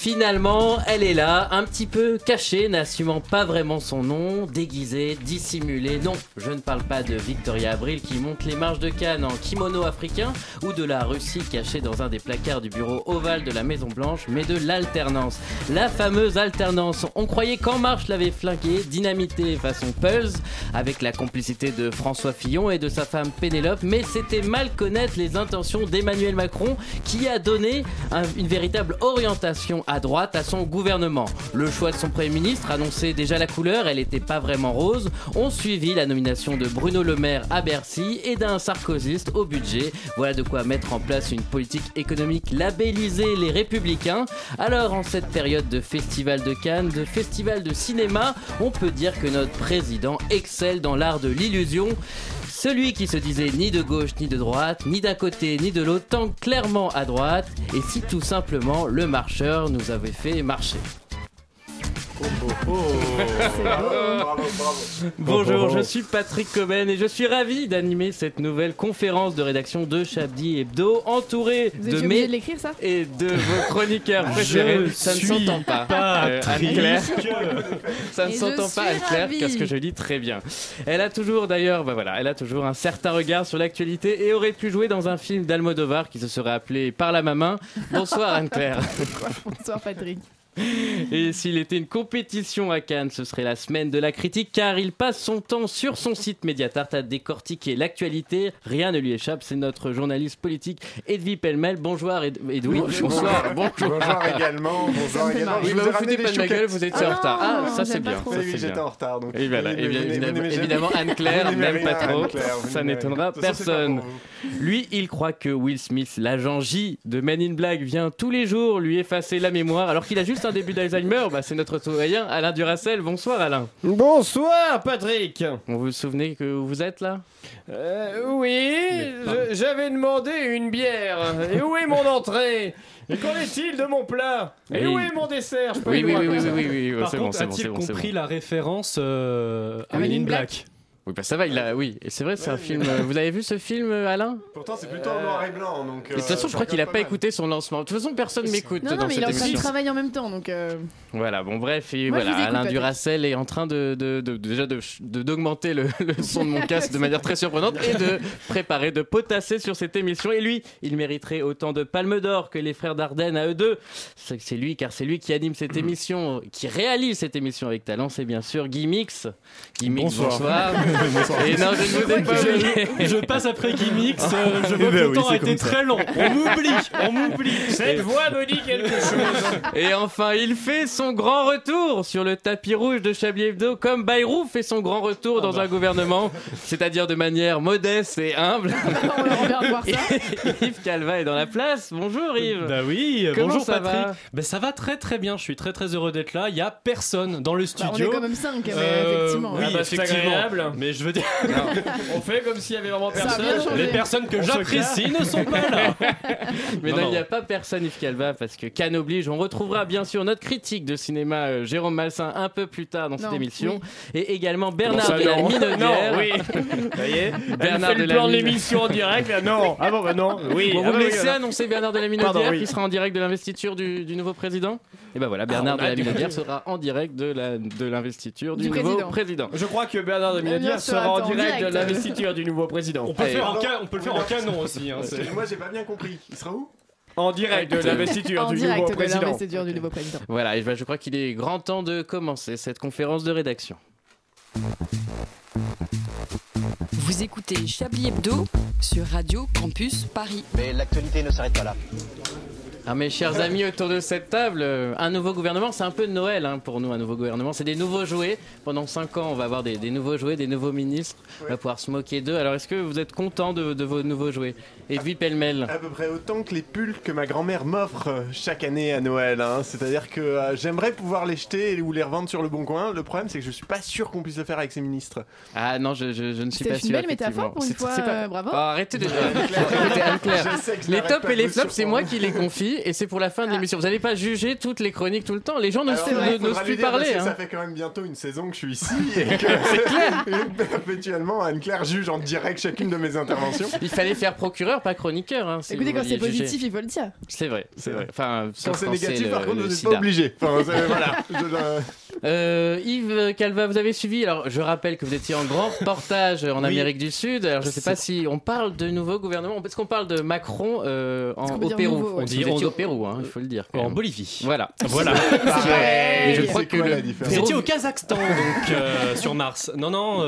Finalement, elle est là, un petit peu cachée, n'assumant pas vraiment son nom, déguisée, dissimulée. Non, je ne parle pas de Victoria Abril qui monte les marches de Cannes en kimono africain ou de la Russie cachée dans un des placards du bureau ovale de la Maison Blanche, mais de l'alternance. La fameuse alternance. On croyait qu'En Marche l'avait flinguée, dynamité façon Pulse, avec la complicité de François Fillon et de sa femme Pénélope, mais c'était mal connaître les intentions d'Emmanuel Macron qui a donné un- une véritable orientation à droite à son gouvernement. Le choix de son Premier ministre annonçait déjà la couleur, elle n'était pas vraiment rose. On suivit la nomination de Bruno Le Maire à Bercy et d'un sarkozyste au budget. Voilà de quoi mettre en place une politique économique labellisée les républicains. Alors en cette période de festival de Cannes, de festival de cinéma, on peut dire que notre président excelle dans l'art de l'illusion. Celui qui se disait ni de gauche ni de droite, ni d'un côté ni de l'autre, tend clairement à droite, et si tout simplement le marcheur nous avait fait marcher. Bonjour, je suis Patrick Coben et je suis ravi d'animer cette nouvelle conférence de rédaction de Chablis Hebdo, entouré Vous de mes de l'écrire ça? et de vos chroniqueurs préférés. Ça ne s'entend pas. Euh, Anne-Claire. Ça ne s'entend pas, Anne-Claire, parce que je lis très bien. Elle a toujours, d'ailleurs, bah voilà, elle a toujours un certain regard sur l'actualité et aurait pu jouer dans un film d'Almodovar qui se serait appelé Par la main. Bonsoir Anne-Claire. Bonsoir Patrick. Et s'il était une compétition à Cannes, ce serait la semaine de la critique, car il passe son temps sur son site Mediatart à décortiquer l'actualité. Rien ne lui échappe, c'est notre journaliste politique Edwy Pellemel. Bonjour Ed- Edoui. Bonsoir. Bonjour. Bonjour également, bonjour également. Oui, Je vous vous foutez pas des de ma gueule, chouquettes. vous étiez en Ah retard. non, Ah, ça c'est bien. ça, Oui, j'étais en retard. Donc Et voilà, Vous et bien, n'aimez- vous évidemment, Anne-Claire rien, pas trop. Ça n'étonnera personne. Lui, il croit que Will Smith, l'agent J de Men in Black, vient tous les jours lui effacer la mémoire alors qu'il a juste un début d'Alzheimer. Bah, c'est notre citoyen Alain Duracel. Bonsoir Alain. Bonsoir Patrick Vous vous souvenez que vous êtes là? Euh, Oui, je- j'avais demandé une bière. Et où est mon entrée? Et qu'en est-il de mon plat? Et Oui. où est mon dessert? Je peux Oui, oui, voir oui, oui, comme ça. oui, oui, oui, Par c'est bon, contre, c'est bon, a-t-il c'est bon, c'est compris bon. la référence euh, à Men in Black? Oui, bah ça va, il a, oui. Et c'est vrai, c'est un film. euh, Vous avez vu ce film, euh, Alain? Pourtant, c'est plutôt en noir et blanc. Donc, Et De toute façon, je crois qu'il a pas écouté son lancement. De toute façon, personne m'écoute Non, non, dans mais il cette est en train de travailler en même temps donc. euh, Voilà, bon bref, et Moi, je voilà, Alain. Duracel est en train de, de- de- déjà de- de- d'augmenter le, le son de mon casque de manière très surprenante et de préparer, de potasser sur cette émission. Et lui, il mériterait autant de palmes d'or que les frères Dardenne à eux deux. C'est c'est lui, car c'est lui qui anime cette émission, qui réalise cette émission avec talent, c'est bien sûr Guy Mix. Guy Mix, bonsoir. Et non, je ne vous ai pas oublié. Je passe après Gimmicks, euh, je Eh vois que ben le oui, temps a été très long. On m'oublie, on m'oublie. Cette voix me dit quelque chose. Et enfin, il fait son grand retour sur le tapis rouge de Chablis Hebdo, comme Bayrou fait son grand retour dans un gouvernement, c'est-à-dire de manière modeste et humble. on va- revoir ça. Yves Calva est dans la place. Bonjour Yves. Bah oui, euh, Comment bonjour ça Patrick. va Bah ça va très très bien, je suis très très heureux d'être là. Il y a personne dans le Bah, on est studio. quand même 5 mais Euh, effectivement. Oui, Ah bah, c'est effectivement. agréable. Mais je veux dire, On fait comme s'il y avait vraiment personne. les personnes que j'apprécie ne sont pas là. Mais Non, il n'y a pas personne Yves Calva parce que Cannes oblige. On retrouvera bien sûr notre critique de cinéma euh, Jérôme Malsain un peu plus tard dans cette émission et également Bernard ça, de la non. Oui. Ça y est. Elle Bernard fait de le la plan de l'émission en direct. là. Non. Ah bon, bah non. Oui. Bon, ah vous me bah, laissez oui, annoncer Bernard de la qui sera en direct de l'investiture du, du nouveau président? Et ben voilà, Bernard on de la Minaudière sera en direct de la- de l'investiture du, Du nouveau président. président. Je crois que Bernard de Minaudière sera en direct de l'investiture du nouveau président. On peut, le faire en ca- on peut le faire en canon aussi. hein, Moi, j'ai pas bien compris. Il sera où? En direct de l'investiture En du direct nouveau de président. l'investiture du nouveau président. Voilà, et ben, je crois qu'il est grand temps de commencer cette conférence de rédaction. Vous écoutez Chablis Hebdo sur Radio Campus Paris. Mais l'actualité ne s'arrête pas là. Ah mes chers amis autour de cette table, euh, un nouveau gouvernement, c'est un peu Noël hein, pour nous, un nouveau gouvernement. C'est des nouveaux jouets. Pendant 5 ans, on va avoir des, des nouveaux jouets, des nouveaux ministres. On va pouvoir se moquer d'eux. Alors est-ce que vous êtes content de, de vos nouveaux jouets? Et puis pêle-mêle. À peu près autant que les pulls que ma grand-mère m'offre euh, chaque année à Noël. hein. C'est-à-dire que euh, j'aimerais pouvoir les jeter ou les revendre sur le bon coin. Le problème, c'est que je suis pas sûr qu'on puisse le faire avec ses ministres. Ah non, je, je- je ne suis pas C'est sûr. une belle métaphore pour une C'est- fois, c'est pas- euh, bravo. Oh, arrêtez je les tops et les flops, c'est moi qui les confie et c'est pour la fin de l'émission. Vous n'allez pas juger toutes les chroniques tout le temps. Les gens n'osent plus dire, parce parler. que hein. Ça fait quand même bientôt une saison que je suis ici et que perpétuellement Anne-Claire juge en direct chacune de mes interventions. Il fallait faire procureur, pas chroniqueur. hein, si Écoutez, quand c'est positif, il faut le dire. C'est vrai, c'est vrai. Enfin, Quand c'est négatif, le- par contre, vous n'êtes pas obligé. Enfin, voilà. Euh, Yves Calva, vous avez suivi. Alors, je rappelle que vous étiez en grand reportage en Oui. Amérique du Sud. Alors, je ne sais pas si on parle de nouveau gouvernement. Est-ce qu'on parle de Macron euh, en, au Pérou nouveau, ouais. On dit On- vous étiez au Pérou, hein, il faut le dire. En même. Bolivie. Voilà. Voilà. Et je crois que le Vous étiez au Kazakhstan, donc, euh, sur Mars. Non, non.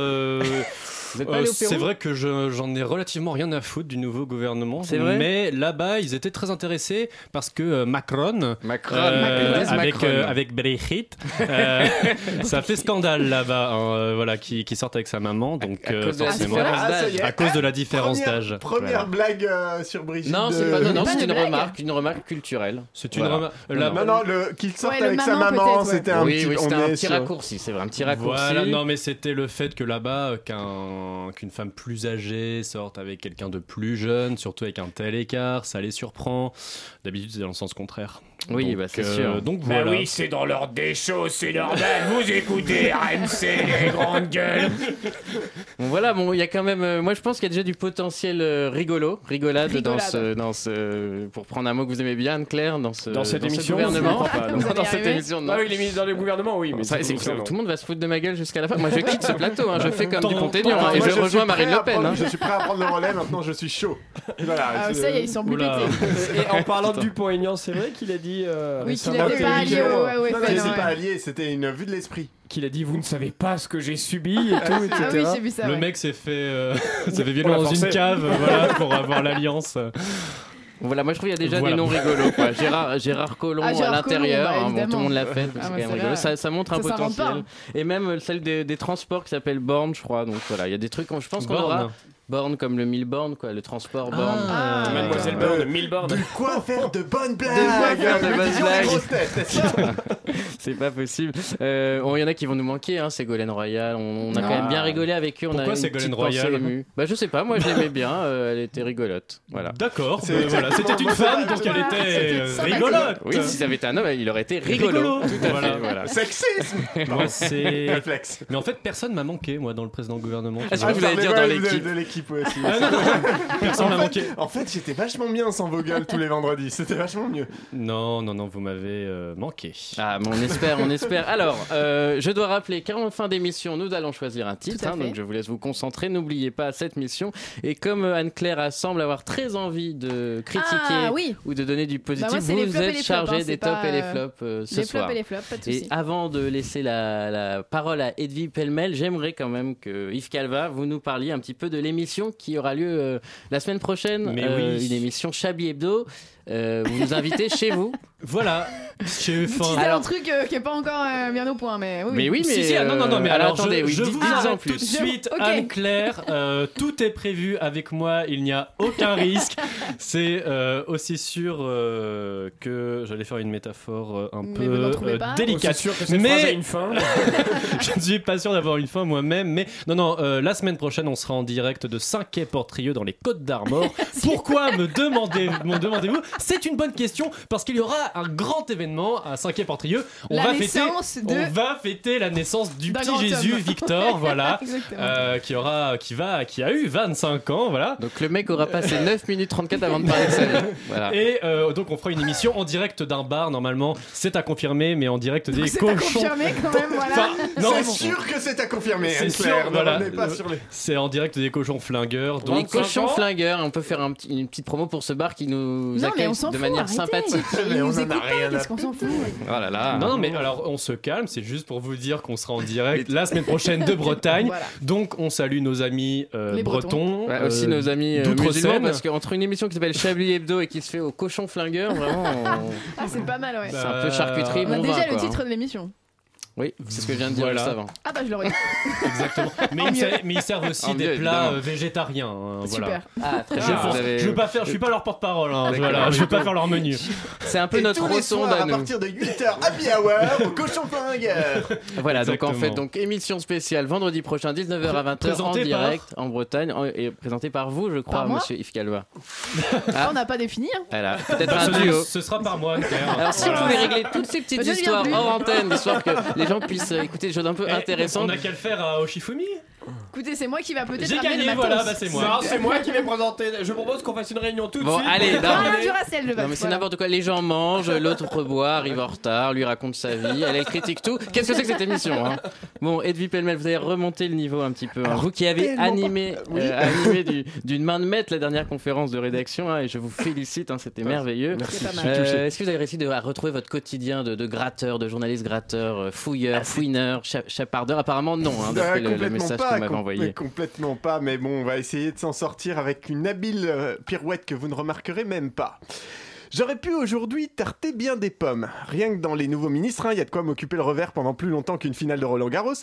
Euh, euh, c'est vrai que je- j'en ai relativement rien à foutre du nouveau gouvernement. C'est vrai Mais là-bas, ils étaient très intéressés parce que euh, Macron, Macron, euh, Macron. avec, Macron. euh, avec Brigitte, euh, ça fait scandale là-bas. hein, euh, voilà, qui, qui sortent avec sa maman. Donc, à euh, cause de la forcément, différence Ah, à cause de la différence d'âge. Première Voilà. blague euh, sur Brigitte. Non, c'est pas. Non, non, Pas c'est de une blague. remarque, une remarque culturelle. C'est une Voilà. remarque. Non, la- Non, qu'il sorte Ouais, avec sa maman, c'était un petit raccourci. C'est vrai, un petit raccourci. Voilà, non, mais c'était le fait que là-bas, euh, qu'un- qu'une femme plus âgée sorte avec quelqu'un de plus jeune, surtout avec un tel écart, ça les surprend. D'habitude, c'est dans le sens contraire. Oui, Donc, bah, c'est euh, sûr. Donc voilà. c'est dans l'ordre des choses, c'est normal. Vous écoutez RMC, les grandes gueules. Bon, voilà, bon, il y a quand même. euh, moi, je pense qu'il y a déjà du potentiel euh, rigolo, rigolade, dans ce, dans ce. Pour prendre un mot que vous aimez bien, Anne-Claire, dans ce. Dans cette ce émission, gouvernement. je crois pas, non. Vous allez dans cette arriver émission, non. Ah oui, les ministres dans le gouvernement, oui. Mais c'est- tout le monde va se foutre de ma gueule jusqu'à la fin. Moi, je quitte ce plateau. hein, je fais comme du Ponténion Moi, hein, et je rejoins Marine Le Pen. hein. Je suis prêt à prendre le relais, maintenant je suis chaud. Voilà. Ah, c'est- ça y est, ils sont. Et en parlant du Dupont-Aignan, c'est vrai qu'il a dit. Euh, Oui, qu'il récemment était pas allié au- ouais, ouais, Non, non, c'est ouais. pas allié, c'était une vue de l'esprit. qu'il a dit Vous ne savez pas ce que j'ai subi et tout, etc. Ah oui, j'ai vu ça. Le ouais. mec s'est fait, euh, s'est fait violer dans forcé. une cave voilà, pour avoir l'alliance. Voilà, moi je trouve qu'il y a déjà Voilà. des noms rigolos. Quoi. Gérard, Gérard Collomb Ah, Gérard à l'intérieur, bah, hein, bon, tout le monde l'a fait, Ah, bah. Ça, ça montre un Ça potentiel. Et même celle des, des transports qui s'appelle Borne, je crois. Donc voilà, il y a des trucs, je pense qu'on aura. Borne comme le mille bornes, quoi, le transport borne. Ah, Mademoiselle ouais. Borne, 1000 bornes. De quoi faire de bonnes blagues quoi faire de bonnes blagues. C'est pas possible. Euh, bon, Il y en a qui vont nous manquer, hein, Ségolène Royal. On, on a quand même bien rigolé avec eux. On Pourquoi Ségolène Royal émue. Bah je sais pas, moi je l'aimais bien. euh, elle était rigolote. Voilà. D'accord, C'est voilà, c'était une femme, donc elle était euh, rigolote. Oui, si ça avait été un homme, il aurait été rigolo. Rigolo. Tout à Voilà. fait. Voilà. Sexisme Moi, c'est. Réflexe. Mais en fait, personne m'a manqué, moi, dans le précédent gouvernement. Ah, je Ah, vous allez dire dans l'équipe. de l'équipe aussi. Ah, personne m'a en, manqué. fait, en fait, j'étais vachement bien sans vos gueules tous les vendredis. C'était vachement mieux. Non, non, non, vous m'avez euh, manqué. Ah, mais on espère, on espère. Alors, euh, je dois rappeler qu'en fin d'émission, nous allons choisir un titre. Hein, donc, je vous laisse vous concentrer. N'oubliez pas cette mission. Et comme euh, Anne-Claire semble avoir très envie de critiquer Ah oui, ou de donner du positif, Bah, moi, les vous êtes chargé hein, des tops et les euh, flops euh, ce les soir. flops et les flops, pas de Et avant de laisser la, la parole à Edwige Pellemel, j'aimerais quand même que Yves Calva, vous nous parliez un petit peu de l'émission qui aura lieu euh, la semaine prochaine. Mais euh, oui. Une émission Chablis Hebdo. Euh, vous nous invitez chez vous. Voilà, teasez Alors- un truc euh, qui est pas encore euh, bien au point, mais oui. Mais oui, mais. Si, si, ah, non, non, non, mais euh, alors, attendez, je, oui, je vous arrête plus. tout de suite. Anne-Claire, euh, tout est prévu avec moi, il n'y a aucun risque. C'est euh, aussi sûr euh, que j'allais faire une métaphore euh, un Mais peu euh, délicate. Sûr que cette Mais- a une fin. je ne suis pas sûr d'avoir une fin moi-même, mais non, non, euh, la semaine prochaine, on sera en direct de 5 quai Portrieux dans les Côtes d'Armor. Pourquoi me demandez, me demandez-vous C'est une bonne question parce qu'il y aura un grand événement à 5 quai Portrieux. On La va fêter, naissance de- on va fêter la naissance du petit Jésus homme. Victor, voilà. Euh, qui aura, qui va, qui a eu 25 ans, voilà. Donc le mec aura passé 9 minutes 34 avant de parler de sa vie. Voilà. Et euh, donc on fera une émission en direct d'un bar normalement, c'est à confirmer, mais en direct des C'est à cochons. confirmer quand même, voilà. Enfin, non, C'est bon. sûr que c'est à confirmer, C'est sûr, voilà. les... C'est en direct des cochons flingueurs. Les Donc cochons ans. flingueurs, on peut faire un une petite promo pour ce bar qui nous Non, accueille on s'en de fout, manière arrêtez. sympathique. Ils Mais on nous en a écoutent rien pas, à qu'est-ce qu'on s'en fout Oh là là. Non, non, mais alors on se calme, c'est juste pour vous dire qu'on sera en direct la semaine prochaine de Bretagne. Voilà. Donc on salue nos amis euh, Les Bretons. bretons. Ouais, aussi euh, nos amis euh, d'Outre-Seine. musulmans, parce qu'entre une émission qui s'appelle Chablis Hebdo et qui se fait au cochon flingueur, vraiment, on- Ah, c'est pas mal, ouais. c'est un peu charcuterie. On a bon déjà vin, le quoi, titre hein. de l'émission. Oui, c'est ce que je viens de dire Voilà. juste avant. Ah bah je l'aurais dit. Exactement. Mais ils, servent, mais ils servent aussi En des mieux, plats évidemment. euh, végétariens. hein, voilà. Super. Ah, très Je, bien. pense- vous avez- je veux pas faire, je suis pas leur porte-parole. Hein, voilà, je veux pas faire leur menu. C'est un peu Et notre ressonde à à nous. partir de 8h, happy hour au cochon flingueur. Voilà, donc en fait, donc émission spéciale vendredi prochain, 19h à 20h en par- direct en Bretagne en- et présentée par vous, je crois, monsieur Yves Calva. Ah, on n'a pas défini. Hein. Voilà, peut-être un ce, duo. ce sera par moi. Alors si vous pouvez régler toutes ces petites histoires hors antenne, histoire que les gens puissent euh, écouter des choses un peu Eh, intéressantes. On a qu'à le faire à Oshifumi. Écoutez, c'est moi qui va peut-être J'ai ramener gagné, le matos. voilà, bah c'est moi. Non, c'est moi qui vais présenter. Je propose qu'on fasse une réunion tout de suite. allez, non. Ah, terminer. Duracell, je Non mais c'est n'importe quoi, les gens mangent, l'autre boit, arrive en retard, lui raconte sa vie, elle, elle critique tout. Qu'est-ce que c'est que cette émission hein? Bon, Edwy Pellemel, vous avez remonté le niveau un petit peu. hein. vous qui avez tellement animé, euh, animé du- d'une main de maître la dernière conférence de rédaction, hein, et je vous félicite, hein, c'était merveilleux. C'est pas mal. Euh, Est-ce que vous avez réussi de à retrouver votre quotidien de, de gratteur, de journaliste gratteur, euh, fouilleur, fouineur, cha- chapardeur? Apparemment non, hein, Ah, d'après le, le complètement message pas, que vous m'avez com- envoyé. complètement pas, mais bon, on va essayer de s'en sortir avec une habile euh, pirouette que vous ne remarquerez même pas. J'aurais pu aujourd'hui tarter bien des pommes. Rien que dans les nouveaux ministres, hein, il y a de quoi m'occuper le revers pendant plus longtemps qu'une finale de Roland Garros.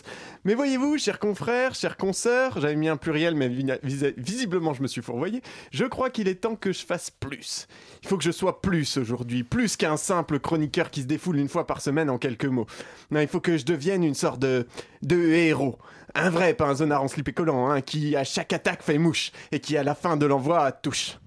Mais voyez-vous, chers confrères, chers consoeurs, j'avais mis un pluriel, mais vi- vis- visiblement je me suis fourvoyé. Je crois qu'il est temps que je fasse plus. Il faut que je sois plus aujourd'hui, plus qu'un simple chroniqueur qui se défoule une fois par semaine en quelques mots. Non, il faut que je devienne une sorte de, de héros. Un vrai, pas un zonard en slip et collant, hein, qui à chaque attaque fait mouche et qui à la fin de l'envoi touche.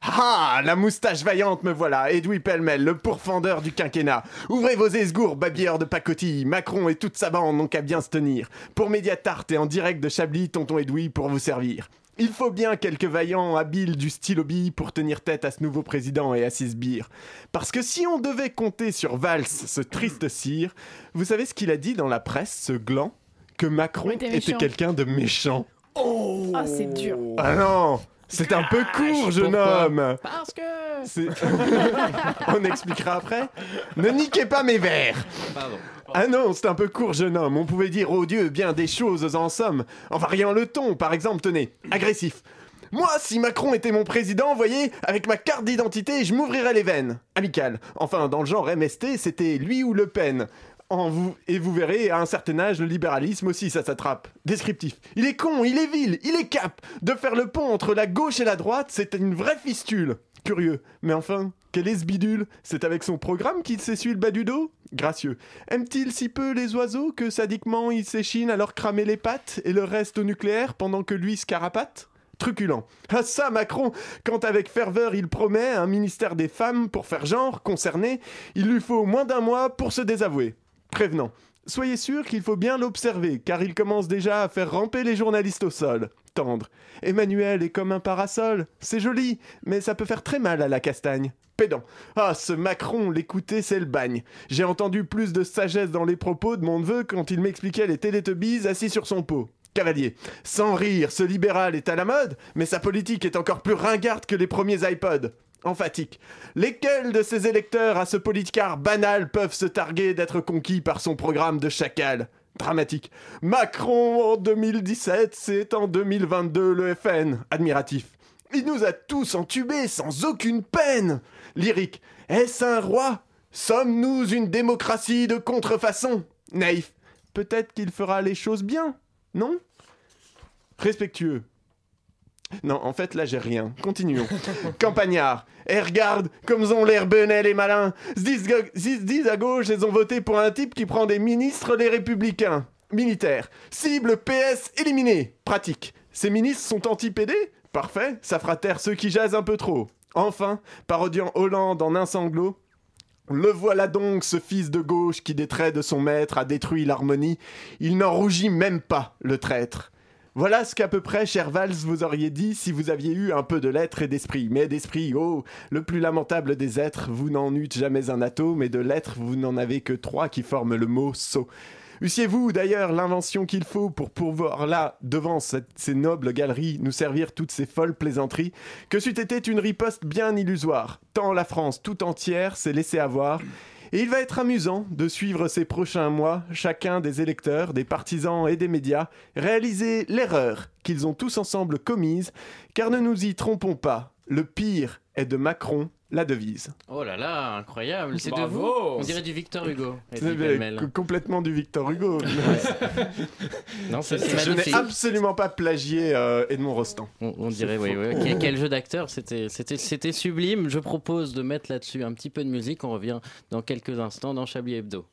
Ah, la moustache vaillante me voilà, Edoui Pellemel, le pourfendeur du quinquennat. Ouvrez vos esgours, babilleurs de pacotille, Macron et toute sa bande n'ont qu'à bien se tenir. Pour Mediatart et en direct de Chablis, tonton Edoui pour vous servir. Il faut bien quelques vaillants habiles du style hobby pour tenir tête à ce nouveau président et à ses sbires. Parce que si on devait compter sur Valls, ce triste cire, vous savez ce qu'il a dit dans la presse, ce gland? Que Macron Oui, était quelqu'un de méchant. Ah, c'est dur. Ah non C'est un peu court, jeune pourquoi homme Parce que. c'est- On expliquera après. Ne niquez pas mes vers. Pardon. Ah non, c'est un peu court, jeune homme. On pouvait dire, oh Dieu, bien des choses en somme. En variant le ton, par exemple, tenez, agressif. Moi, si Macron était mon président, voyez, avec ma carte d'identité, je m'ouvrirais les veines. Amical. Enfin, dans le genre MST, c'était lui ou Le Pen. Et vous verrez, à un certain âge, le libéralisme aussi, ça s'attrape. Descriptif. Il est con, il est vil, il est cap. De faire le pont entre la gauche et la droite, c'est une vraie fistule. Curieux. Mais enfin, quel est C'est avec son programme qu'il s'essuie le bas du dos? Gracieux. Aime-t-il si peu les oiseaux que sadiquement il s'échine à leur cramer les pattes et le reste au nucléaire pendant que lui se carapate? Truculent. Ah ça, Macron, quand avec ferveur il promet un ministère des femmes pour faire genre, concerné, il lui faut moins d'un mois pour se désavouer. Prévenant. Soyez sûr qu'il faut bien l'observer, car il commence déjà à faire ramper les journalistes au sol. Tendre. Emmanuel est comme un parasol. C'est joli, mais ça peut faire très mal à la castagne. Pédant. Ah, ce Macron, l'écouter, c'est le bagne. J'ai entendu plus de sagesse dans les propos de mon neveu quand il m'expliquait les Télétubbies assis sur son pot. Cavalier. Sans rire, ce libéral est à la mode, mais sa politique est encore plus ringarde que les premiers iPods. Emphatique. Lesquels de ces électeurs à ce politicard banal peuvent se targuer d'être conquis par son programme de chacal? Dramatique. Macron en 2017, c'est en 2022 le FN. Admiratif. Il nous a tous entubés sans aucune peine. Lyrique. Est-ce un roi? Sommes-nous une démocratie de contrefaçon? Naïf. Peut-être qu'il fera les choses bien, non? Respectueux. Non, en fait, là, j'ai rien. Continuons. Campagnard. Et regarde, comme ont l'air benel et malins. Se disent, se disent à gauche, ils ont voté pour un type qui prend des ministres les républicains. Militaire. Cible PS éliminé. Pratique. Ces ministres sont anti-PD Parfait, ça fera taire ceux qui jasent un peu trop. Enfin, parodiant Hollande en un sanglot. Le voilà donc, ce fils de gauche qui, des traits de son maître, a détruit l'harmonie. Il n'en rougit même pas, le traître. Voilà ce qu'à peu près, cher Valls, vous auriez dit si vous aviez eu un peu de lettres et d'esprit. Mais d'esprit, oh, le plus lamentable des êtres, vous n'en eûtes jamais un atome, et de lettres, vous n'en avez que trois qui forment le mot sot. Eussiez-vous d'ailleurs l'invention qu'il faut pour pouvoir là, devant ces nobles galeries, nous servir toutes ces folles plaisanteries, que c'eût été une riposte bien illusoire, tant la France tout entière s'est laissée avoir. Et il va être amusant de suivre ces prochains mois chacun des électeurs, des partisans et des médias réaliser l'erreur qu'ils ont tous ensemble commise, car ne nous y trompons pas, le pire est de Macron la devise. Oh là là, incroyable. C'est de vous On dirait du Victor Hugo. Complètement du Victor Hugo. Non, c'est Je n'ai absolument pas plagié euh, Edmond Rostand. On, on dirait, oui, oui. Quel, quel jeu d'acteur, c'était, c'était, c'était sublime. Je propose de mettre là-dessus un petit peu de musique. On revient dans quelques instants dans Chablis Hebdo.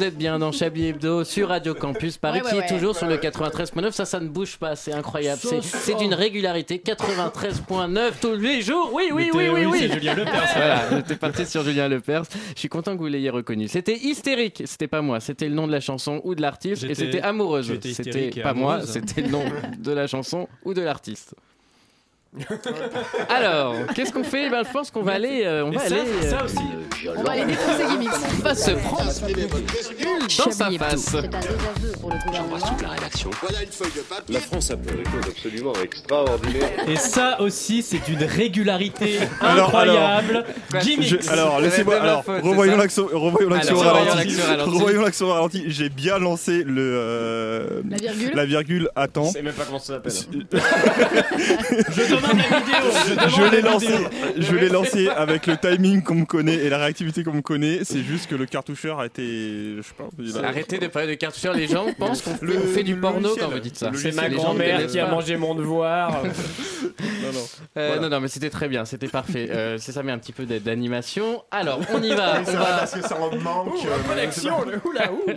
Vous êtes bien dans Chablis Hebdo sur Radio Campus Paris, Ouais, ouais, qui est ouais. toujours sur le 93.9. Ça, ça ne bouge pas, c'est incroyable. C'est- d'une régularité. 93.9 tous les jours. Oui, oui, oui, t'es- oui, oui, c'est Julien Lepers. Voilà, parti sur Julien Lepers. Je suis content que vous l'ayez reconnu. C'était hystérique. C'était pas moi. C'était le nom de la chanson ou de l'artiste. Et c'était amoureuse. C'était pas moi. C'était le nom de la chanson ou de l'artiste. Alors, qu'est-ce qu'on fait? Ben, Je pense qu'on va aller. euh, on Et va ça, aller. ça euh, aussi. On va aller défoncer Gimmicks. on va se prendre dans sa face. J'embrasse toute la rédaction. La France a fait des choses absolument extraordinaires. Et ça aussi, c'est une régularité Alors, incroyable. alors, Gimmicks. Alors, laissez-moi. Alors, c'est revoyons ça l'action. Revoyons l'action au Alors, revoyons ralenti. l'action au ralenti. Revoyons l'action au ralenti. J'ai bien lancé le. euh, La virgule La virgule à temps. Je sais même pas comment ça s'appelle. Je demande la vidéo. Je, l'ai la lancé, je l'ai lancé avec le timing qu'on me connaît et la réactivité qu'on me connaît. C'est juste que le cartoucheur a été, je sais pas. il a- Arrêtez de parler de cartoucheurs. Les gens pensent qu'on Le- fait, du porno logiciel. quand vous dites ça. C'est ma grand-mère qui a mangé mon devoir. Non, non. Euh, Voilà. Non, non, mais c'était très bien, c'était parfait. Euh, c'est ça, met un petit peu d'a- d'animation. Alors, on y va. On va. parce que ça en manque. euh, Collection, le oula ouh.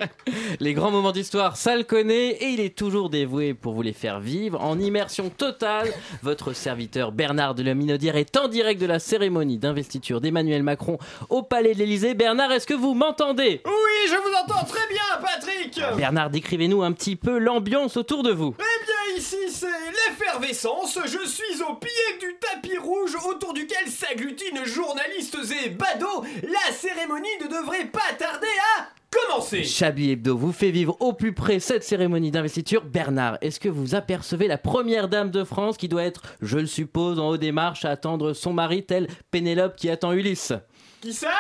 Les grands moments d'histoire, ça le connaît et il est toujours dévoué pour vous les faire vivre en immersion totale. Votre serviteur Bernard de la Minaudière est en direct de la cérémonie d'investiture d'Emmanuel Macron au Palais de l'Élysée. Bernard, est-ce que vous m'entendez? Oui, je vous entends très bien, Patrick. Bernard, décrivez-nous un petit peu l'ambiance autour de vous. Eh bien, ici, c'est l'effervescence. Je suis au pied du tapis rouge autour duquel s'agglutinent journalistes et badauds. La cérémonie ne devrait pas tarder à commencer. Chablis Hebdo vous fait vivre au plus près cette cérémonie d'investiture. Bernard, est-ce que vous apercevez la première dame de France qui doit être, je le suppose, en haut des marches à attendre son mari, tel Pénélope qui attend Ulysse? Qui ça?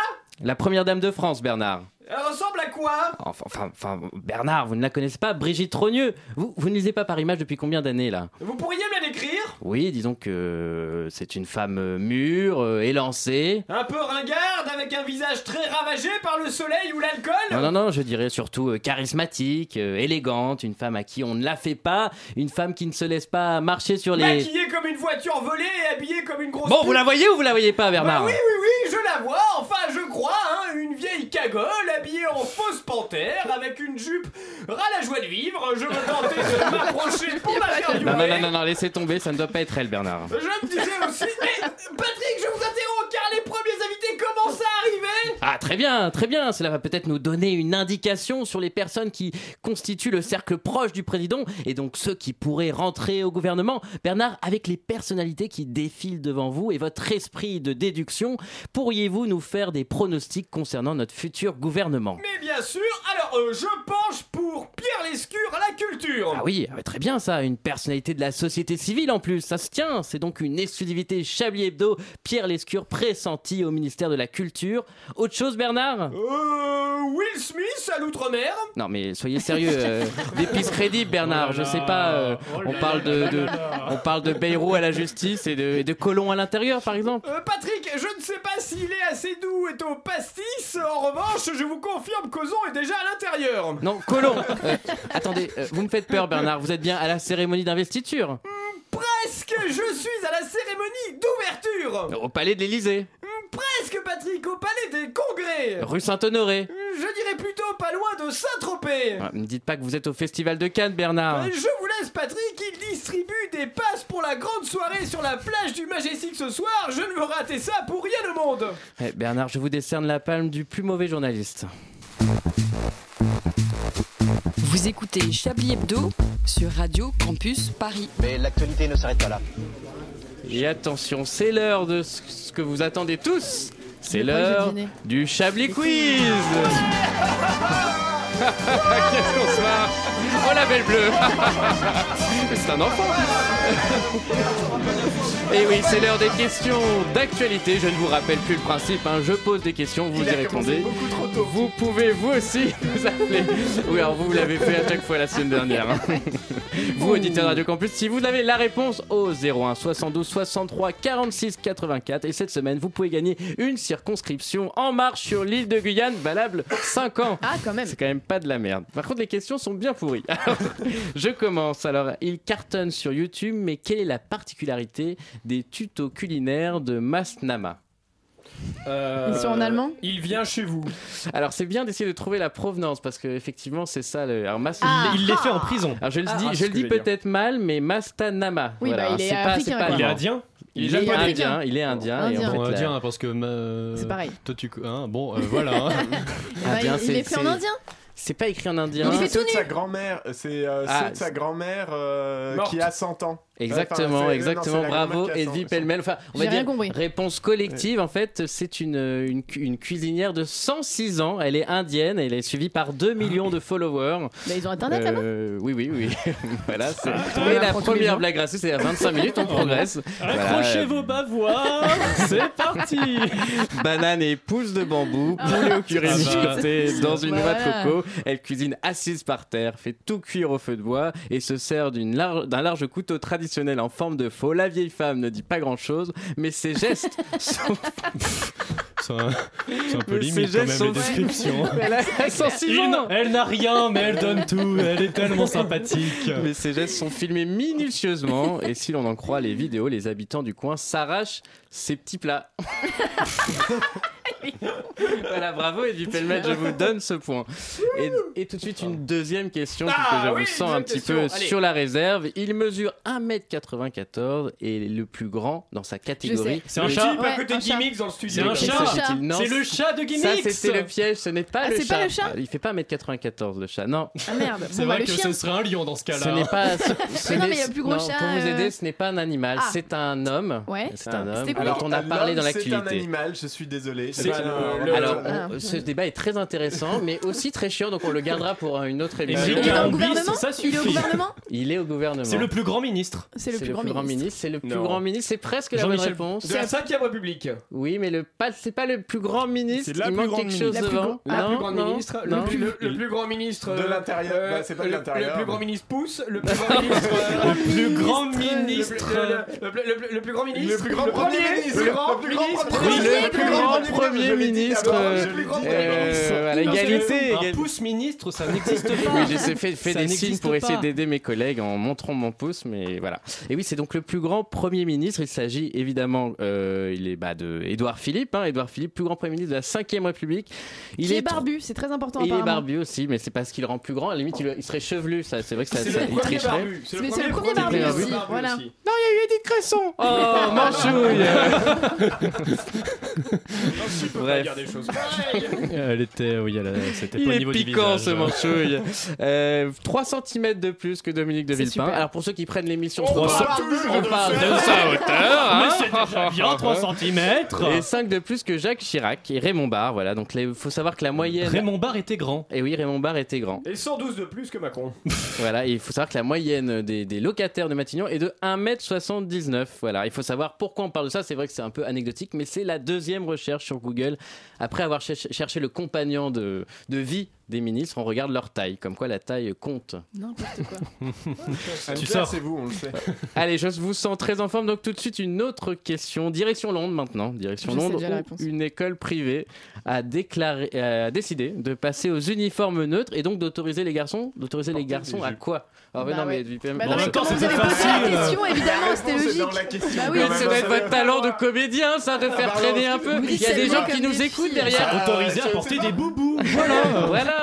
La première dame de France, Bernard. Elle ressemble à quoi Enfin, enfin, enfin, Bernard, vous ne la connaissez pas Brigitte Trogneux. Vous, vous ne lisez pas par image depuis combien d'années là? Vous pourriez me la décrire? Oui, disons que c'est une femme euh, mûre, euh, élancée. Un peu ringarde, avec un visage très ravagé par le soleil ou l'alcool? Non, non, non, je dirais surtout euh, charismatique, euh, élégante, une femme à qui on ne la fait pas, une femme qui ne se laisse pas marcher sur les... Maquillée comme une voiture volée et habillée comme une grosse Bon, pute. vous la voyez ou vous la voyez pas, Bah Bernard oui, oui, oui, je la vois, enfin je crois, hein, une vieille cagole habillée en fausse panthère avec une jupe ras la joie de vivre. Je me tentais de m'approcher pour l'interviewer. Non, non, non, non, laissez tomber, ça ne doit pas être elle, Bernard. Je me disais aussi, mais Patrick, je vous interromps car les premiers invités commencent à arriver. Ah, très bien, très bien. Cela va peut-être nous donner une indication sur les personnes qui constituent le cercle proche du président et donc ceux qui pourraient rentrer au gouvernement. Bernard, avec les personnalités qui défilent devant vous et votre esprit de déduction, pourriez-vous nous faire des pronostics concernant notre futur gouvernement? Mais bien sûr, alors euh, je penche pour Pierre Lescure à la culture. Ah oui, ah très bien ça, une personnalité de la société civile en plus, ça se tient, c'est donc une exclusivité Chablis Hebdo, Pierre Lescure pressenti au ministère de la Culture. Autre chose Bernard? Euh, Will Smith à l'outre-mer. Non mais soyez sérieux, euh, des pistes crédibles Bernard, je sais pas, euh, on parle de, de- on parle de Bayrou à la justice et de, et de Colomb à l'intérieur par exemple. Euh, Patrick, je ne sais pas s'il est assez doux et au pastis. En revanche, je vous confirme qu'Ozon est déjà à l'intérieur. Non, Colomb Euh, Attendez, euh, vous me faites peur Bernard, vous êtes bien à la cérémonie d'investiture Presque, je suis à la cérémonie d'ouverture. Au palais de l'Élysée, Presque, Patrick, au palais des congrès. rue Saint-Honoré. Je dirais plutôt pas loin de Saint-Tropez. Ah, Ne dites pas que vous êtes au festival de Cannes Bernard. Euh, Je vous laisse, Patrick. Il distribue des passes pour la grande soirée sur la plage du Majestic ce soir. Je ne veux rater ça pour rien au monde. Eh, Bernard, je vous décerne la palme du plus mauvais journaliste. Vous écoutez Chablis Hebdo sur Radio Campus Paris. Mais l'actualité ne s'arrête pas là. Et attention, c'est l'heure de ce que vous attendez tous. C'est l'heure du Chablis Quiz. Qu'est-ce qu'on se marre. Oh la belle bleue. C'est un enfant Et oui, c'est l'heure des questions d'actualité. Je ne vous rappelle plus le principe. hein. Je pose des questions, vous Il y répondez. beaucoup trop tôt. Vous pouvez vous aussi nous appeler. Oui, alors vous, vous l'avez fait à chaque fois la semaine dernière. hein. Vous, auditeur de Radio Campus, si vous avez la réponse au 01 72 63 46 84. Et cette semaine, vous pouvez gagner une circonscription en marche sur l'île de Guyane, valable 5 ans. Ah, quand même. C'est quand même pas de la merde. Par contre, les questions sont bien pourries. Alors, je commence. Alors, il cartonne sur YouTube, mais quelle est la particularité des tutos culinaires de Masnama Euh, Ils sont en allemand Il vient chez vous. Alors c'est bien d'essayer de trouver la provenance parce que effectivement c'est ça. Le... Alors, Mas- Ah. Il l'est fait en prison. Alors je le Ah, dis, je le dire. peut-être mal, mais Mastanama. Oui, voilà, bah, il est pas, africain. Il est indien Il, Il est indien. Il est indien. et Indien. en fait, Bon, la- indien, parce que. ma- C'est pareil. Toi, tu. hein, bon, euh, voilà. hein. Bah, Indien, il, est fait en c'est- indien C'est pas écrit en indien. C'est de sa grand-mère, c'est euh, Ah, ceux de sa grand-mère euh, qui a 100 ans. Exactement, Enfin, c'est- exactement. non, Bravo, Edwy 100. Pellemel. Enfin, on va dire compris. réponse collective. En fait, c'est une, une, cu- une cuisinière de 106 ans. Elle est indienne. Elle est suivie par 2 millions de followers. Bah, ils ont internet là-bas? Euh, oui, oui, oui. voilà. c'est- apprend la première blague raciste, c'est à 25 minutes, on progresse. Accrochez Voilà. vos bavoirs, c'est parti. Banane et pousse de bambou, poulet au curry Ah bah. mijoté dans une noix de coco. Elle cuisine assise par terre, fait tout cuire au feu de bois et se sert d'une large- d'un large couteau traditionnel en forme de faux. La vieille femme ne dit pas grand chose, mais ses gestes sont. C'est un, peu Mais limite quand gestes même les sont- descriptions. Elle a 106 Il- ans Elle n'a rien, mais elle donne tout. Elle est tellement sympathique. Mais ces gestes sont filmés minutieusement et si l'on en croit les vidéos, les habitants du coin s'arrachent ces petits plats. voilà, bravo Edwy Pellemel, je vous donne ce point. Et, et tout de suite une deuxième question Ah, puisque je oui, vous sens un petit question. peu Allez. sur la réserve. Il mesure 1m94 et est le plus grand dans sa catégorie. C'est un chat. type à Ouais, côté un de. Gimmicks dans le C'est studio. un De qui chat. C'est le chat de Ça Gimmicks. c'était le piège, ce n'est pas Ah, le c'est chat. pas le chat Ah, Il fait pas 1m94 le chat, non. Ah merde. C'est Bon, bah, vrai que ce serait un lion dans ce cas-là. Ce n'est pas. ce- ce Mais non, mais il y a le plus gros chat, Pour vous euh, aider, ce n'est pas un animal, Ah. c'est un homme. Ouais. C'est un homme dont on a parlé dans C'est un l'actualité. animal, je suis désolé. C'est pas le- un- le- Alors, Ah. on- ce débat est très intéressant, mais aussi très chiant, donc on le gardera pour une autre émission. si Il est bis, gouvernement ça Il est au suffit. gouvernement Il est au gouvernement. C'est le plus grand ministre. C'est le plus grand ministre. C'est le plus Non. grand ministre. C'est presque la bonne Jean-Michel- réponse. De la 5ème République. Oui, mais le pas, c'est pas le plus grand ministre. C'est la Il plus manque grande quelque ministre. chose La plus devant. La plus grande ministre, le, non. plus, le- le plus grand ministre De euh, l'intérieur, euh, bah, c'est pas de le- l'intérieur. Le plus grand ministre pousse, le plus grand ministre. euh, Le plus grand ministre. le- le- le- le- Le plus grand ministre. Le plus grand premier ministre. Le grand ministre. ministre. le plus grand premier Dit ministre. euh, euh, avant. voilà, égalité. Un pouce ministre, ça n'existe pas. Oui, j'ai fait, des signes pour essayer d'aider mes collègues en montrant mon pouce, mais voilà. Et oui, c'est donc le plus grand Premier ministre. Il s'agit évidemment, euh, il est bah, de Édouard Philippe. Hein, Édouard Philippe, plus grand Premier ministre de la 5ème République. Il Qui est barbu, c'est très important. Il est barbu aussi, mais c'est parce qu'il le rend plus grand. À la limite, il, il serait chevelu. Ça, c'est vrai que ça, C'est ça- le il premier tricherait. c'est le premier barbu aussi, voilà. aussi. Non, il y a eu Edith Cresson. Oh, manchouille. Peux pas Bref. dire des choses pareilles. Elle était, oui, elle c'était Il pas au est niveau piquant du ce manchouille. Euh, 3 cm de plus que Dominique de Villepin. super. Alors pour ceux qui prennent l'émission, On parle on de parle de sa hauteur. Mais c'est déjà bien 3 cm. Et 5 de plus que Jacques Chirac et Raymond Barre. Voilà, donc il faut savoir que la moyenne. Raymond Barre était grand. Et oui, Raymond Barre était grand. Et 112 de plus que Macron. Voilà, il faut savoir que la moyenne des, des locataires de Matignon est de 1m79. Voilà, il faut savoir pourquoi on parle de ça. C'est vrai que c'est un peu anecdotique, mais c'est la deuxième recherche sur Google. Après avoir cher- cherché le compagnon de vie des ministres, on regarde leur taille. Comme quoi la taille compte. N'importe quoi. Anne-Claire, sors. c'est vous, on le sait. Allez, je vous sens très en forme. Donc tout de suite une autre question. Direction Londres maintenant. Direction Je sais Londres où une école privée a, déclaré, a décidé de passer aux uniformes neutres et donc d'autoriser les garçons, d'autoriser les garçons à quoi? Alors, Bah non, mais ouais. Edwy Bah non, mais temps, vous avez posé la question Évidemment, c'était logique. dans la question, Bah oui, quand même. C'est notre votre talent de comédien, ça, de faire pardon, traîner un peu. Il y a des gens qui nous écoutent derrière. Autorisé à porter des boubous. Voilà, voilà.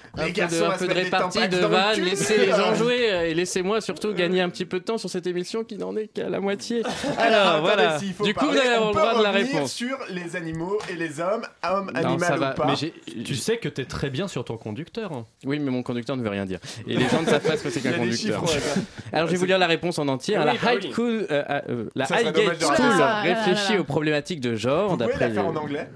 Un Les peu garçons, de, un peu de répartie de vannes, laissez les gens jouer euh, et laissez-moi surtout gagner un petit peu de temps sur cette émission qui n'en est qu'à la moitié. Alors voilà, du coup vous parler, allez avoir on le droit de la réponse. sur les animaux et les hommes, hommes, Non, ça animal va, ou pas. mais Tu sais que t'es très bien sur ton conducteur. hein. Oui, mais mon conducteur ne veut rien dire. Et les gens ne savent pas ce que c'est qu'un conducteur. chiffres, ouais, Alors je vais vous lire la réponse en entier. La bah High. School, euh, euh, la Highgate School réfléchit Ah là. aux problématiques de genre. Vous pouvez d'après la faire le- en anglais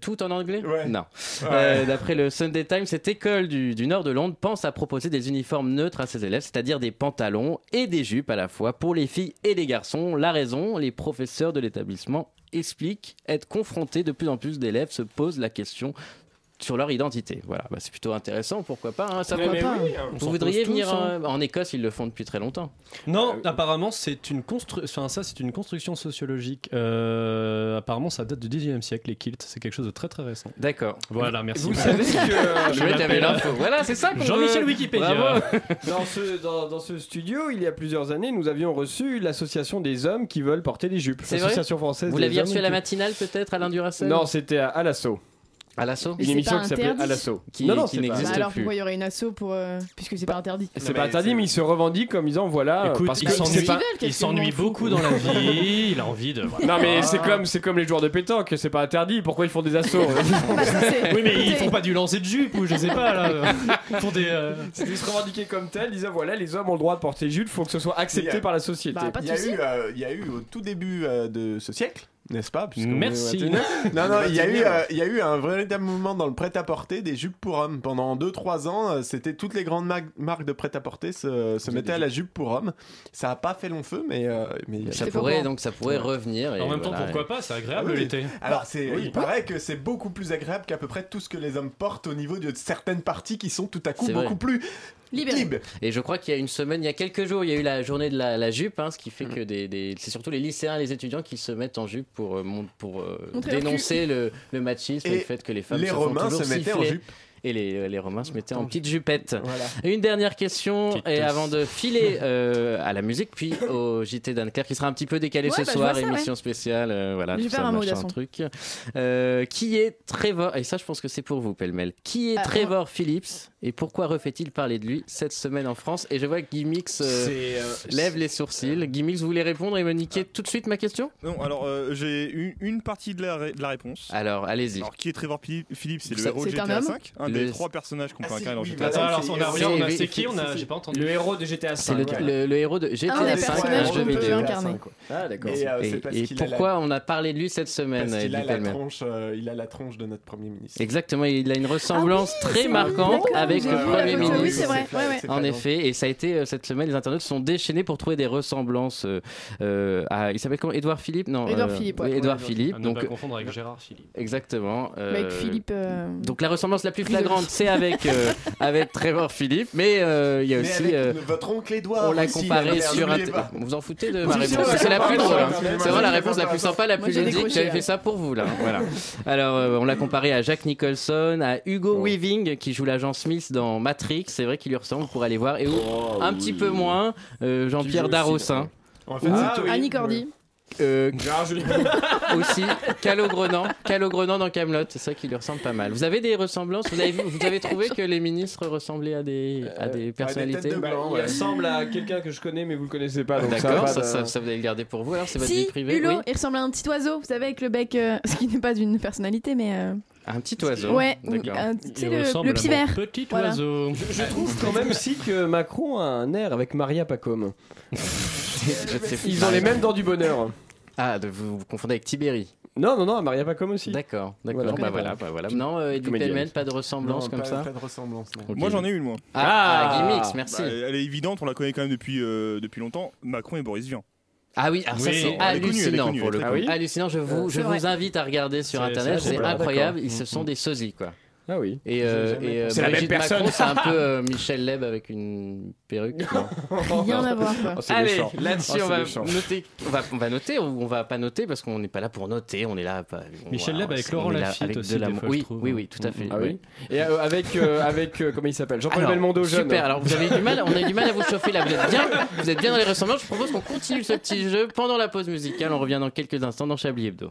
Tout en anglais? Ouais. Non. Ouais. Euh, D'après le Sunday Times, cette école du, du nord de Londres pense à proposer des uniformes neutres à ses élèves, c'est-à-dire des pantalons et des jupes à la fois pour les filles et les garçons. La raison, les professeurs de l'établissement expliquent être confrontés de plus en plus d'élèves se posent la question sur leur identité. Voilà, Bah, c'est plutôt intéressant, pourquoi pas. hein, ça Mais- pas. oui, hein. On Vous voudriez venir tous, hein. euh, en Écosse Ils le font depuis très longtemps. Non, apparemment c'est une constru... enfin, ça c'est une construction sociologique. Euh, apparemment ça date du 19e siècle les kilts, c'est quelque chose de très très récent. D'accord. Voilà, merci. Vous savez que Je vais l'info. Voilà, c'est ça Jean-Michel veut. Wikipédia. Bravo. dans ce, dans, dans ce studio, il y a plusieurs années, nous avions reçu l'association des hommes qui veulent porter des jupes. C'est vrai L'association française. Vous l'aviez reçu à la matinale peut-être, Alain Duracell Non, c'était à, à l'assaut. À l'assaut Une émission qui s'appelait. À l'assaut. Qui- non, non, qui n'existe Bah alors pourquoi il y aurait une asso pour euh, puisque c'est pas interdit C'est pas interdit, mais ils se revendiquent comme disant voilà. Écoute, parce il s'ennuie il beaucoup dans la vie, il a envie de. voilà. Non, mais c'est comme, c'est comme les joueurs de pétanque, c'est pas interdit. Pourquoi ils font des assauts Bah, Oui, mais ils font pas du lancer de jupe ou je sais pas là. Ils font des. euh, Ils se revendiquaient comme tel, disant voilà, les hommes ont le droit de porter jupe, faut que ce soit accepté Il a- par la société. Bah, Il y, a eu, euh, il y a eu au tout début de ce siècle, n'est-ce pas est Merci. 21e. Non, non, il y, a eu, 21e. euh, il y a eu un véritable mouvement dans le prêt-à-porter des jupes pour hommes. Pendant 2-3 ans, euh, c'était toutes les grandes mar- marques de prêt-à-porter se, se mettaient à la jupe pour hommes. Ça a pas fait long feu, mais. euh, mais Ça pourrait donc ça pourrait revenir. et En même temps, pourquoi pas C'est agréable Ah oui. l'été. Alors, c'est, Oui. il paraît que c'est beaucoup plus agréable qu'à peu près tout ce que les hommes portent au niveau de certaines parties qui sont tout à coup C'est vrai. beaucoup plus Libéré. Et je crois qu'il y a une semaine, il y a quelques jours, il y a eu la journée de la, la jupe, hein, ce qui fait Mm. que des, des- c'est surtout les lycéens et les étudiants qui se mettent en jupe pour, euh, pour euh, dénoncer le, le machisme et, Et le fait que les femmes Les se font Romains toujours se mettaient en siffler. jupe. Et les, euh, les Romains se mettaient en petite jupette. Voilà. Une dernière question, Petite et avant de filer euh, à la musique, puis au JT d'Anne-Claire, qui sera un petit peu décalé Ouais, ce bah, soir, ça, émission spéciale, euh, voilà, tout ça, un mot machin, truc. Euh, qui est Trevor, et ça je pense que c'est pour vous, pêle-mêle, qui est Ah, Trevor Phillips, et pourquoi refait-il parler de lui cette semaine en France? Et je vois que Guy Mix euh, C'est, euh, lève les sourcils. Guy Mix, vous voulez répondre et me niquer tout de suite ma question? Non, alors euh, j'ai une, une partie de la, ré- de la réponse. Alors, allez-y. Alors, qui est Trevor Phillips? C'est le héros de GTA 5, un des trois personnages qu'on Ah, peut si, incarner dans GTA bah, 5. Attends, alors on a c'est- rien, on a c'est- c'est qui c'est- On a, c'est- j'ai pas entendu. le héros de GTA C'est 5. le, héros de GTA Un des 5, personnages un jeu qu'on peut vidéo. incarner. Ah, d'accord. Et, euh, c'est pourquoi on a parlé de lui cette semaine Parce qu'il a Eddie la Pelleman tronche, euh, il a la tronche de notre premier ministre. Exactement, il a une ressemblance Ah oui, très c'est marquante avec le Premier ministre. oui, c'est vrai. C'est En effet, et ça a été euh, cette semaine, les internautes sont déchaînés pour trouver des ressemblances euh, euh, à. Il s'appelle comment Édouard Philippe? Non. Édouard euh, Philippe. Édouard Philippe. ne Donc, pas confondre avec Gérard Philippe. exactement. euh, Avec Philippe. euh, Donc la ressemblance la plus flagrante, c'est avec euh, avec Trevor Philippe, mais euh, il y a Mais aussi. avec euh, votre oncle Édouard. on l'a aussi, comparé merde, sur pas. Vous en foutez de ma réponse C'est la plus drôle. hein. C'est vraiment la réponse la plus sympa, la plus ludique. J'avais fait ça pour vous là. Voilà. Alors euh, on l'a comparé à Jack Nicholson, à Hugo Weaving qui joue l'agent Smith dans Matrix. C'est vrai qu'il lui ressemble pour aller voir. Et où, un petit peu moins Jean-Pierre aussi Darrossin. En fait, Ah. Annie Cordy. Euh, aussi Calo Grenant, Calo Grenant dans Camelot, c'est ça qui lui ressemble pas mal. Vous avez des ressemblances Vous avez vu, vous avez trouvé que les ministres ressemblaient à des à des personnalités Bah, il ouais. ressemble à quelqu'un que je connais, mais vous le connaissez pas. D'accord, ça, ça, vous allez le garder pour vous. Alors c'est votre vie Si, privée. Hulot, Oui. il ressemble à un petit oiseau, vous savez, avec le bec, euh, ce qui n'est pas une personnalité, mais. euh, Un petit oiseau. Ouais, D'accord. un- Il le, le à petit Voilà. oiseau. Je trouve quand même si que Macron a un air avec Maria Pacôme. Ils ont les mêmes dents du bonheur. Ah, de- vous, vous confondez avec Tibéri. Non, non, non, Maria Pacôme aussi. D'accord, d'accord. Voilà. Bah voilà, bah voilà. Non, euh, Eddie pas de ressemblance Non, comme pas, ça. pas de ressemblance. non. Moi j'en ai une, moi. Ah, Ah. ah, Guimix, merci. Bah, elle est évidente, on la connaît quand même depuis, euh, depuis longtemps. Macron et Boris Vian. Ah oui, alors ça Oui, c'est elle est connue, elle est hallucinant connue, pour le coup. connue. Hallucinant, je vous, je c'est vous vrai. invite à regarder sur C'est- internet, c'est incroyable, d'accord. ils se sont des sosies quoi. Ah oui. Et, euh, et, euh, C'est la même personne. C'est un peu euh, Michel Leb avec une perruque. Rien à voir, quoi. Oh, Allez, là-dessus Oh, on va méchant. noter. On va, on va noter ou on va pas noter parce qu'on n'est pas là pour noter. On est là. Pas, on Michel Leb avec Laurent Lafitte avec de aussi, des l'amour. fois, je Oui, trouve. oui, oui, tout à fait. Ah oui. Et euh, avec, euh, avec euh, comment il s'appelle? Jean-Paul Belmondo jeune. Super. Alors vous avez du mal, on a du mal à vous chauffer là. Vous êtes bien, vous êtes bien dans les ressemblances. Je propose qu'on continue ce petit jeu pendant la pause musicale. On revient dans quelques instants dans Chablis Hebdo.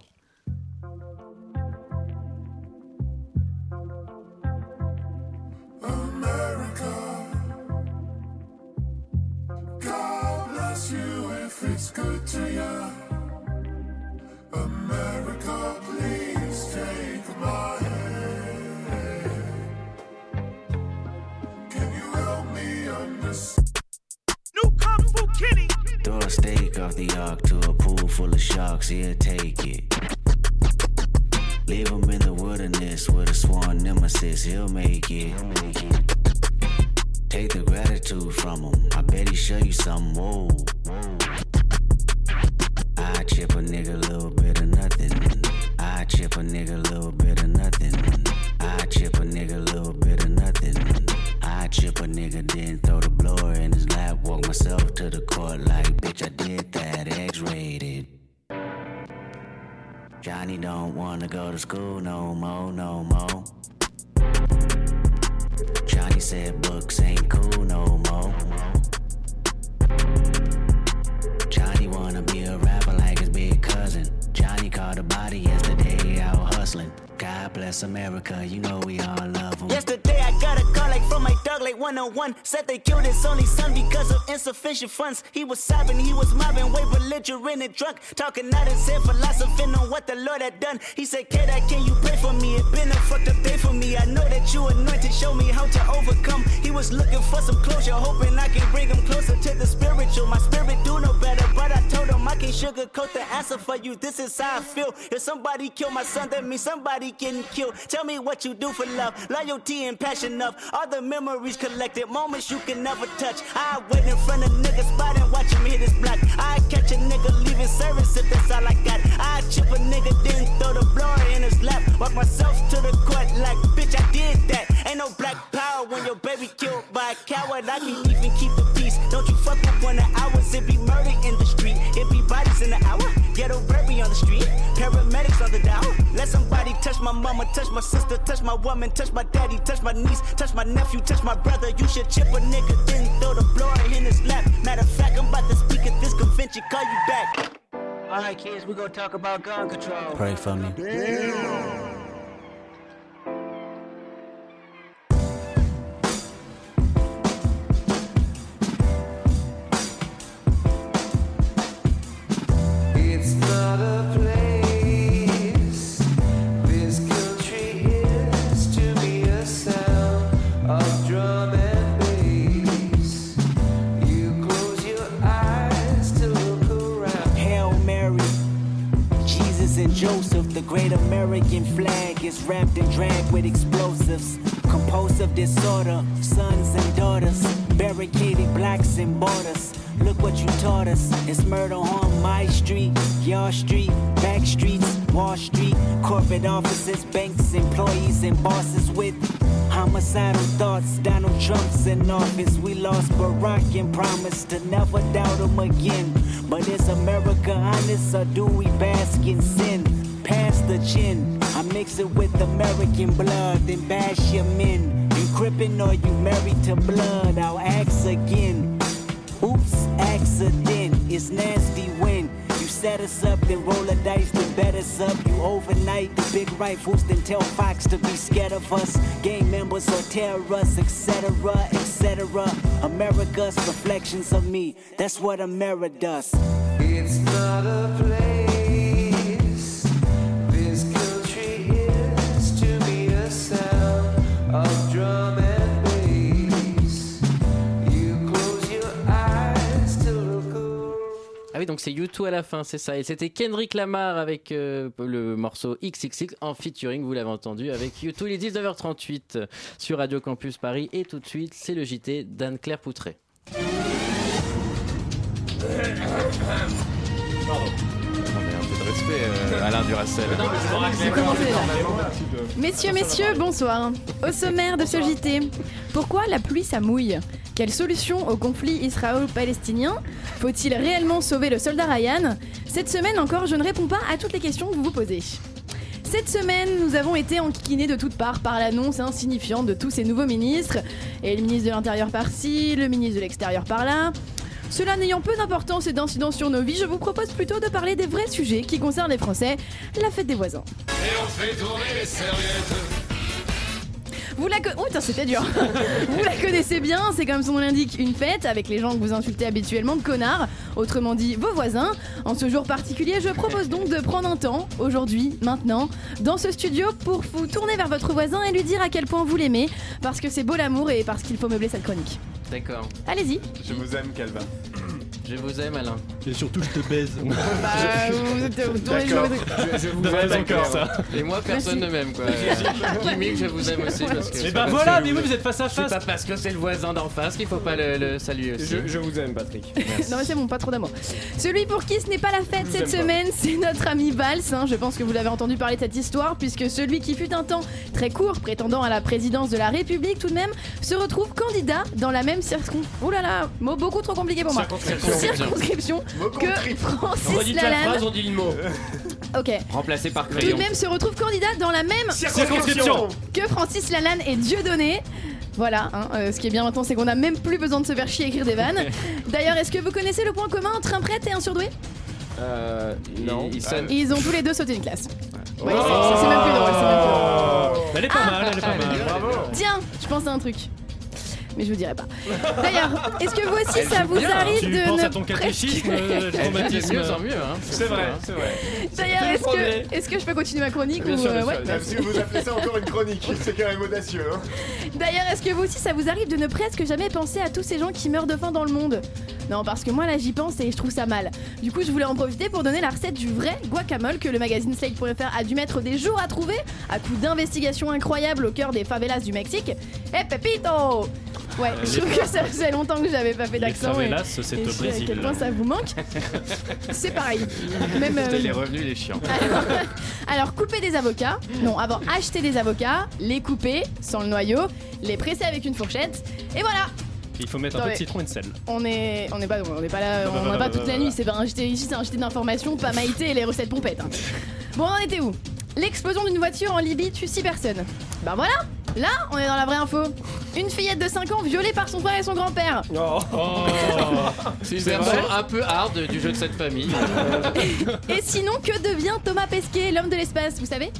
It's good to you. America, please take my hand. Can you help me understand? New Kung Fu Kitty. Throw a steak off the ark to a pool full of sharks, he'll take it. Leave him in the wilderness with a sworn nemesis, he'll make it. Take the gratitude from him, I bet he show you something, whoa. Funds He was sobbing, he was mobbing, way belligerent and drunk. Talking out his head, philosophing on what the Lord had done. He said, Kid, can you pray for me? It been a fucked up day for me. I know that you anointed, show me how to overcome. He was looking for some closure, hoping I can bring him closer to the spiritual. My spirit sugarcoat the answer for you This is how I feel If somebody kill my son, that means somebody getting killed Tell me what you do for love, loyalty and passion of all the memories collected, moments you can never touch. I wait in front of niggas spot and watch him hit his block. I catch a nigga leaving service if that's all I got. I chip a nigga, then throw the blower in his lap. Walk myself to the court like, bitch, I did that. Ain't no black power when your baby killed by a coward. I can't even keep the peace. Don't you fuck up when of ours. It be murder in the in the hour. Ghetto baby on the street. Paramedics on the down. Let somebody touch my mama, touch my sister, touch my woman, touch my daddy, touch my niece, touch my nephew, touch my brother. You should chip a nigga, then throw the blower in his lap. Matter of fact, I'm about to speak at this convention. Call you back. All right, kids, we gonna talk about gun control. Pray for me. It's the great American flag is wrapped and dragged with explosives. Compulsive disorder, sons and daughters, barricaded blacks and borders. Look what you taught us. It's murder on my street, your street, back streets, Wall Street, corporate offices, banks, employees, and bosses with homicidal thoughts. Donald Trump's in office. We lost Barack and promised to never doubt him again. But is America honest or do we bask in sin? Pass the chin. I mix it with American blood, then bash your men. You crippin' or you married to blood? I'll ask again. Oops, accident. It's nasty set us up, then roll the dice, then bet us up. You overnight the big rifles, then tell Fox to be scared of us. Gang members or terrorists, etc., etc. America's reflections of me. That's what America does. It's not a place. Ah oui, donc c'est U2 à la fin, c'est ça. Et c'était Kendrick Lamar avec euh, le morceau XXX en featuring, vous l'avez entendu, avec U2. Il est 19h38 sur Radio Campus Paris. Et tout de suite, c'est le JT d'Anne-Claire Poutré. Pardon. Non, mais un peu de respect, euh, Alain Duracel. Messieurs, messieurs, bonsoir. Au sommaire de ce JT, pourquoi la pluie ça mouille? Quelle solution au conflit israélo-palestinien Faut-il réellement sauver le soldat Ryan Cette semaine encore, je ne réponds pas à toutes les questions que vous vous posez. Cette semaine, nous avons été enquiquinés de toutes parts par l'annonce insignifiante de tous ces nouveaux ministres, et le ministre de l'Intérieur par-ci, le ministre de l'Extérieur par-là. Cela n'ayant peu d'importance et d'incidence sur nos vies, je vous propose plutôt de parler des vrais sujets qui concernent les Français, la fête des voisins. Et on fait tourner les serviettes. Vous la co- Oh, putain, c'était dur. vous la connaissez bien, c'est comme son nom l'indique, une fête avec les gens que vous insultez habituellement de connards, autrement dit vos voisins. En ce jour particulier, je propose donc de prendre un temps, aujourd'hui, maintenant, dans ce studio pour vous tourner vers votre voisin et lui dire à quel point vous l'aimez, parce que c'est beau l'amour et parce qu'il faut meubler cette chronique. D'accord. Allez-y. Je vous aime, Calvin. Je vous aime, Alain. Et surtout, je te baise. Bah, vous êtes vous le jeu. Je, je vous aime encore ça. Et moi, personne Merci. ne m'aime quoi. Gimmick, je vous aime aussi parce que. C'est bah voilà, mais vous- oui, vous êtes face à C'est face. pas parce que c'est le voisin d'en face qu'il faut pas le, le saluer aussi. Je, je vous aime, Patrick. Non mais c'est bon, pas trop d'amour. Celui pour qui ce n'est pas la fête cette semaine, c'est notre ami Valls. hein. Je pense que vous l'avez entendu parler de cette histoire, puisque celui qui fut un temps très court, prétendant à la présidence de la République tout de même, se retrouve candidat dans la même circonscription. Oh là là, mot beaucoup trop compliqué pour moi. Circonscription. Circonscription que Francis Redites la phrase, Lalanne. on dit le mot. Ok. Remplacé par Tout de même se retrouve candidat dans la même Circonscription. que Francis Lalanne et Dieudonné. Voilà, hein, euh, ce qui est bien maintenant, c'est qu'on a même plus besoin de se faire chier à écrire des vannes. D'ailleurs, est-ce que vous connaissez le point commun entre un prêtre et un surdoué? Euh, non. Il, sonne. Ils ont tous les deux sauté une classe. Ouais, Oh. c'est- c'est même plus drôle, c'est même plus drôle. Elle est pas mal, elle est pas mal. Tiens, je pense à un truc. Mais je vous dirai pas. D'ailleurs, est-ce que vous aussi ça vous hein. arrive Tu de penses ne à ton catéchisme, presque- euh, traumatisme. mieux en mieux. Hein. C'est vrai, c'est vrai. D'ailleurs, est-ce que, est-ce que je peux continuer ma chronique Bien ou sûr, euh, bien sûr. ouais, vous appelez ça encore une chronique, c'est quand même audacieux. Hein. D'ailleurs, est-ce que vous aussi ça vous arrive de ne presque jamais penser à tous ces gens qui meurent de faim dans le monde? Non, parce que moi là j'y pense et je trouve ça mal. Du coup, je voulais en profiter pour donner la recette du vrai guacamole que le magazine Slate.fr a dû mettre des jours à trouver à coup d'investigations incroyables au cœur des favelas du Mexique. Eh Pepito Ouais, je trouve que ça faisait longtemps que j'avais pas fait Les d'accent. et- favelas, c'est et au à Brésil. quel point ça vous manque. C'est pareil. Même, euh, Les revenus, les chiants. alors, couper des avocats. Non, avant, acheter des avocats, les couper sans le noyau, les presser avec une fourchette. Et voilà, Il faut mettre un peu de citron et de sel. on est, on est pas, on est pas là, on bah, pas toute bah, la bah. nuit. C'est pas un JT ici, c'est un JT d'information, pas Maïté et les recettes pompettes. hein. Bon, on en était où? L'explosion d'une voiture en Libye tue 6 personnes. Bah voilà, là, on est dans la vraie info. Une fillette de 5 ans violée par son frère et son grand-père. Oh. C'est une version un peu hard du jeu de cette famille. Et sinon, que devient Thomas Pesquet, l'homme de l'espace, vous savez?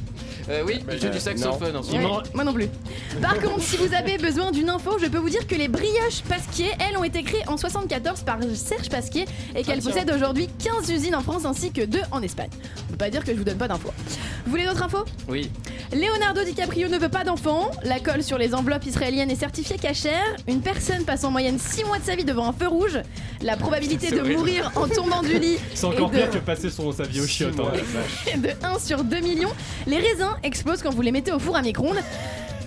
Euh, oui, il joue du saxophone en ce Ouais, moment. moi non plus. Par contre, si vous avez besoin d'une info, je peux vous dire que les brioches Pasquier, elles, ont été créées en 74 par Serge Pasquier et qu'elles Ah, possèdent aujourd'hui 15 usines en France ainsi que 2 en Espagne. On peut pas dire que je vous donne pas d'infos. Vous voulez d'autres infos? Oui. Leonardo DiCaprio ne veut pas d'enfants. La colle sur les enveloppes israéliennes est certifiée cachère. Une personne passe en moyenne 6 mois de sa vie devant un feu rouge. La probabilité de horrible. mourir en tombant du lit C'est encore de- pire que passer son, sa vie au chiottes. hein. de 1 sur 2 millions. Les raisins explosent quand vous les mettez au four à micro-ondes.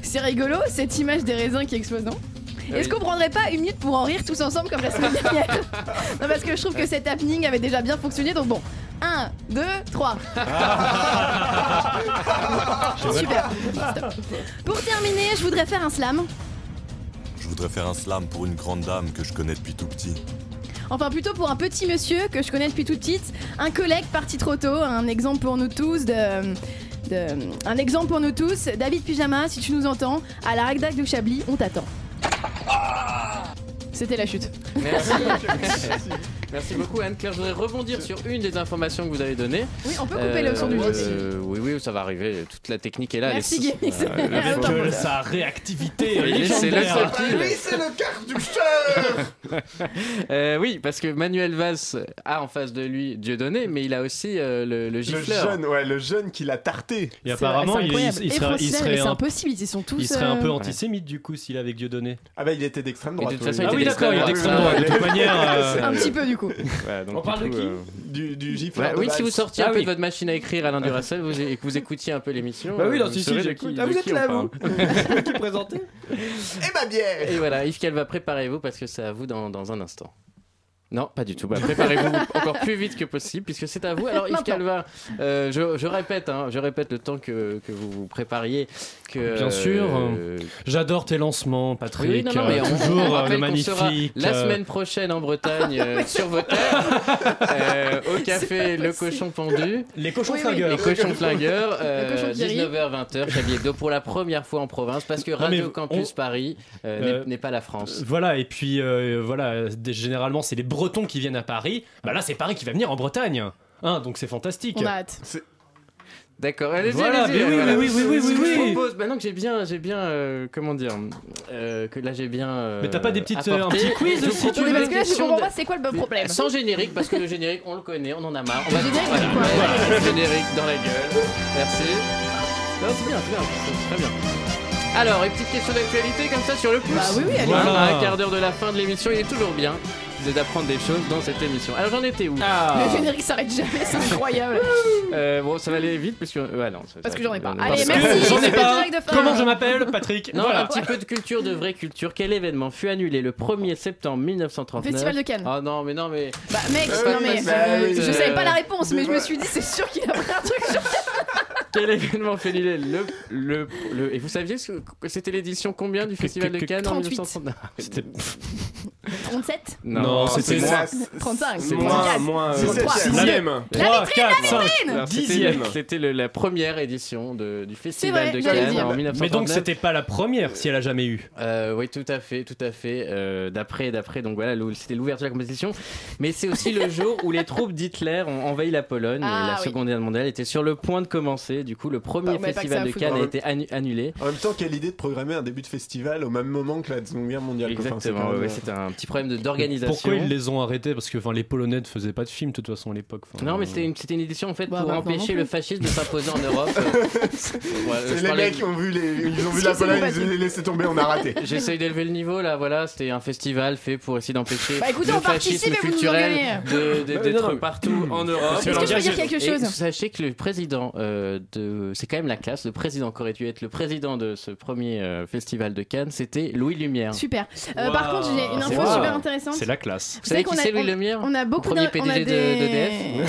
C'est rigolo, cette image des raisins qui explosent, non? Est-ce qu'on prendrait pas une minute pour en rire tous ensemble comme la semaine dernière Non, parce que je trouve que cet happening avait déjà bien fonctionné, donc bon. 1, 2, 3. Super. Stop. Pour terminer, je voudrais faire un slam. Je voudrais faire un slam pour une grande dame que je connais depuis tout petit. Enfin, plutôt pour un petit monsieur que je connais depuis toute petite, un collègue parti trop tôt, un exemple pour nous tous de. de- un exemple pour nous tous, David Pyjama, si tu nous entends, à la Ragdag de Chablis, on t'attend. C'était la chute. Merci. Merci beaucoup Anne-Claire. Je voudrais rebondir sur une des informations que vous avez données. Oui, on peut couper le son du jeu. euh, Oui, oui, ça va arriver. Toute la technique est là. Merci, Guémix. Euh, euh, sa réactivité Oui, c'est le légendaire. seul Lui, c'est le cartoucheur Euh, oui, parce que Manuel Valls a en face de lui Dieudonné, mais il a aussi euh, le, le Le gifleur. jeune, ouais, le jeune qui l'a tarté. Et apparemment, il, serait, un, impossible, ils sont tous. il serait un peu euh, antisémite du coup s'il est avec Dieudonné. Ah bah il était d'extrême droite. de toute oui. façon, il Ah était oui, d'accord, il est d'extrême droite. De toute manière, euh, Un petit peu du coup. Ouais, donc, On parle du de coup, qui euh, Du, du gifleur. Ouais, de oui, si vous sortiez Ah un peu oui. de votre machine à écrire, Alain Duracell, vous, et que vous écoutiez un peu l'émission, Bah oui, euh, non, vous si, si, saurez de j'écoute. qui- Ah, de vous êtes qui on là, parle. vous Qui présentez Et ma bière Et voilà, Yves Calva, préparez-vous parce que c'est à vous dans, dans un instant. Non, pas du tout. Bah, préparez-vous encore plus vite que possible puisque c'est à vous. Alors Yves. Calva, euh, je, je répète, hein, je répète le temps que, que vous vous prépariez. Que, Bien sûr. euh, J'adore tes lancements, Patrick. oui, non, non, mais on, toujours on euh, le magnifique. la semaine prochaine en Bretagne euh, sur vos terres, euh, au café Le. Cochon Pendu. Les cochons Oui. Les cochons flingueurs, euh, cochon qui rit. 19h-20h, Chablis Hebdo pour la première fois en province parce que Non, Radio Campus on- Paris euh, Euh, n'est- pas la France. Voilà, et puis euh, voilà, généralement c'est les Bretons qui viennent à Paris. Bah là, c'est Paris qui va venir en Bretagne. Hein, donc c'est fantastique. On a hâte. D'accord, allez-y, Voilà, allez-y, mais oui, voilà. oui, oui, oui, oui, oui. propose, maintenant que j'ai bien, j'ai bien, euh, comment dire, euh, que là j'ai bien. euh, Mais t'as pas des petites, euh, un petit quiz aussi, tu veux parce que là, je comprends de- pas c'est quoi le problème. Sans générique, parce que le générique, on le connaît, on en a marre. On va Le générique, voilà, quoi voilà, le générique dans la gueule. Merci. Non, c'est bien, c'est bien, c'est très bien. Alors, une petite question d'actualité comme ça sur le pouce. Bah oui, oui, allez. Voilà, à un quart d'heure de la fin de l'émission, il est toujours bien d'apprendre des choses dans cette émission. Alors j'en étais où Le générique s'arrête jamais, c'est incroyable. Euh, Bon, ça va aller vite puisque. Ouais, non, ça- Parce ça- que j'en ai pas. euh, Allez, parce merci, que- J'en ai pas. direct de fin. Comment je m'appelle Patrick Non, Voilà. un petit peu de culture, de vraie culture. Quel événement fut annulé le 1er septembre 1939 Festival de Cannes. Oh non, mais non, mais. Bah mec, Euh, non mais bah, euh, je euh, savais pas la réponse, mais je me suis dit c'est sûr qu'il a pris un truc sur Quel événement annulé le, le, le- Et vous saviez ce que c'était l'édition combien du Festival de que- Cannes en 38. 1939 C'était 37 Non, c'était c'est moins. 35 C'est 34 moins, 33. sixième. 3, 4, 5, Alors, c'était- dixième. C'était le- la première édition de- du Festival vrai, de Cannes en Mais 1939. donc c'était pas la première si elle a jamais eu. Euh, oui, tout à fait, tout à fait. Euh, d'après, d'après, donc voilà, c'était l'ouverture de la compétition. Mais c'est aussi le jour où les troupes d'Hitler ont envahi la Pologne. Ah, et la oui. Seconde Guerre mondiale était sur le point de commencer. Du coup, le premier festival de. Cannes a été annu- annulé. En même temps, quelle idée de programmer un début de festival au même moment que la Seconde Guerre mondiale. Enfin, Exactement, ouais, euh, c'était un petit problème de- d'organisation. Pourquoi ils les ont arrêtés? Parce que enfin, les Polonais ne faisaient pas de films de toute façon à l'époque. Enfin, Non, mais c'était une, c'était une édition en fait Bah, pour bah, empêcher le fascisme de s'imposer en Europe. Ouais, C'est je les parlais- mecs qui ont vu, les, ils ont vu la Pologne, ils ont laissé tomber, on a raté. J'essaye d'élever le niveau là, voilà, c'était un festival fait pour essayer d'empêcher Bah, écoutez, le fascisme culturel de- de- Euh, d'être non. partout en Europe. Est-ce que je peux dire quelque chose? sachez que le président euh, de. C'est quand même la classe, le président qui aurait dû être le président de ce premier euh, festival de Cannes, c'était Louis Lumière. Super. Euh, Par contre, j'ai une c'est info super intéressante. C'est la classe. Vous savez qui c'est Louis Lumière On a beaucoup Premier d'in- on a PDG des-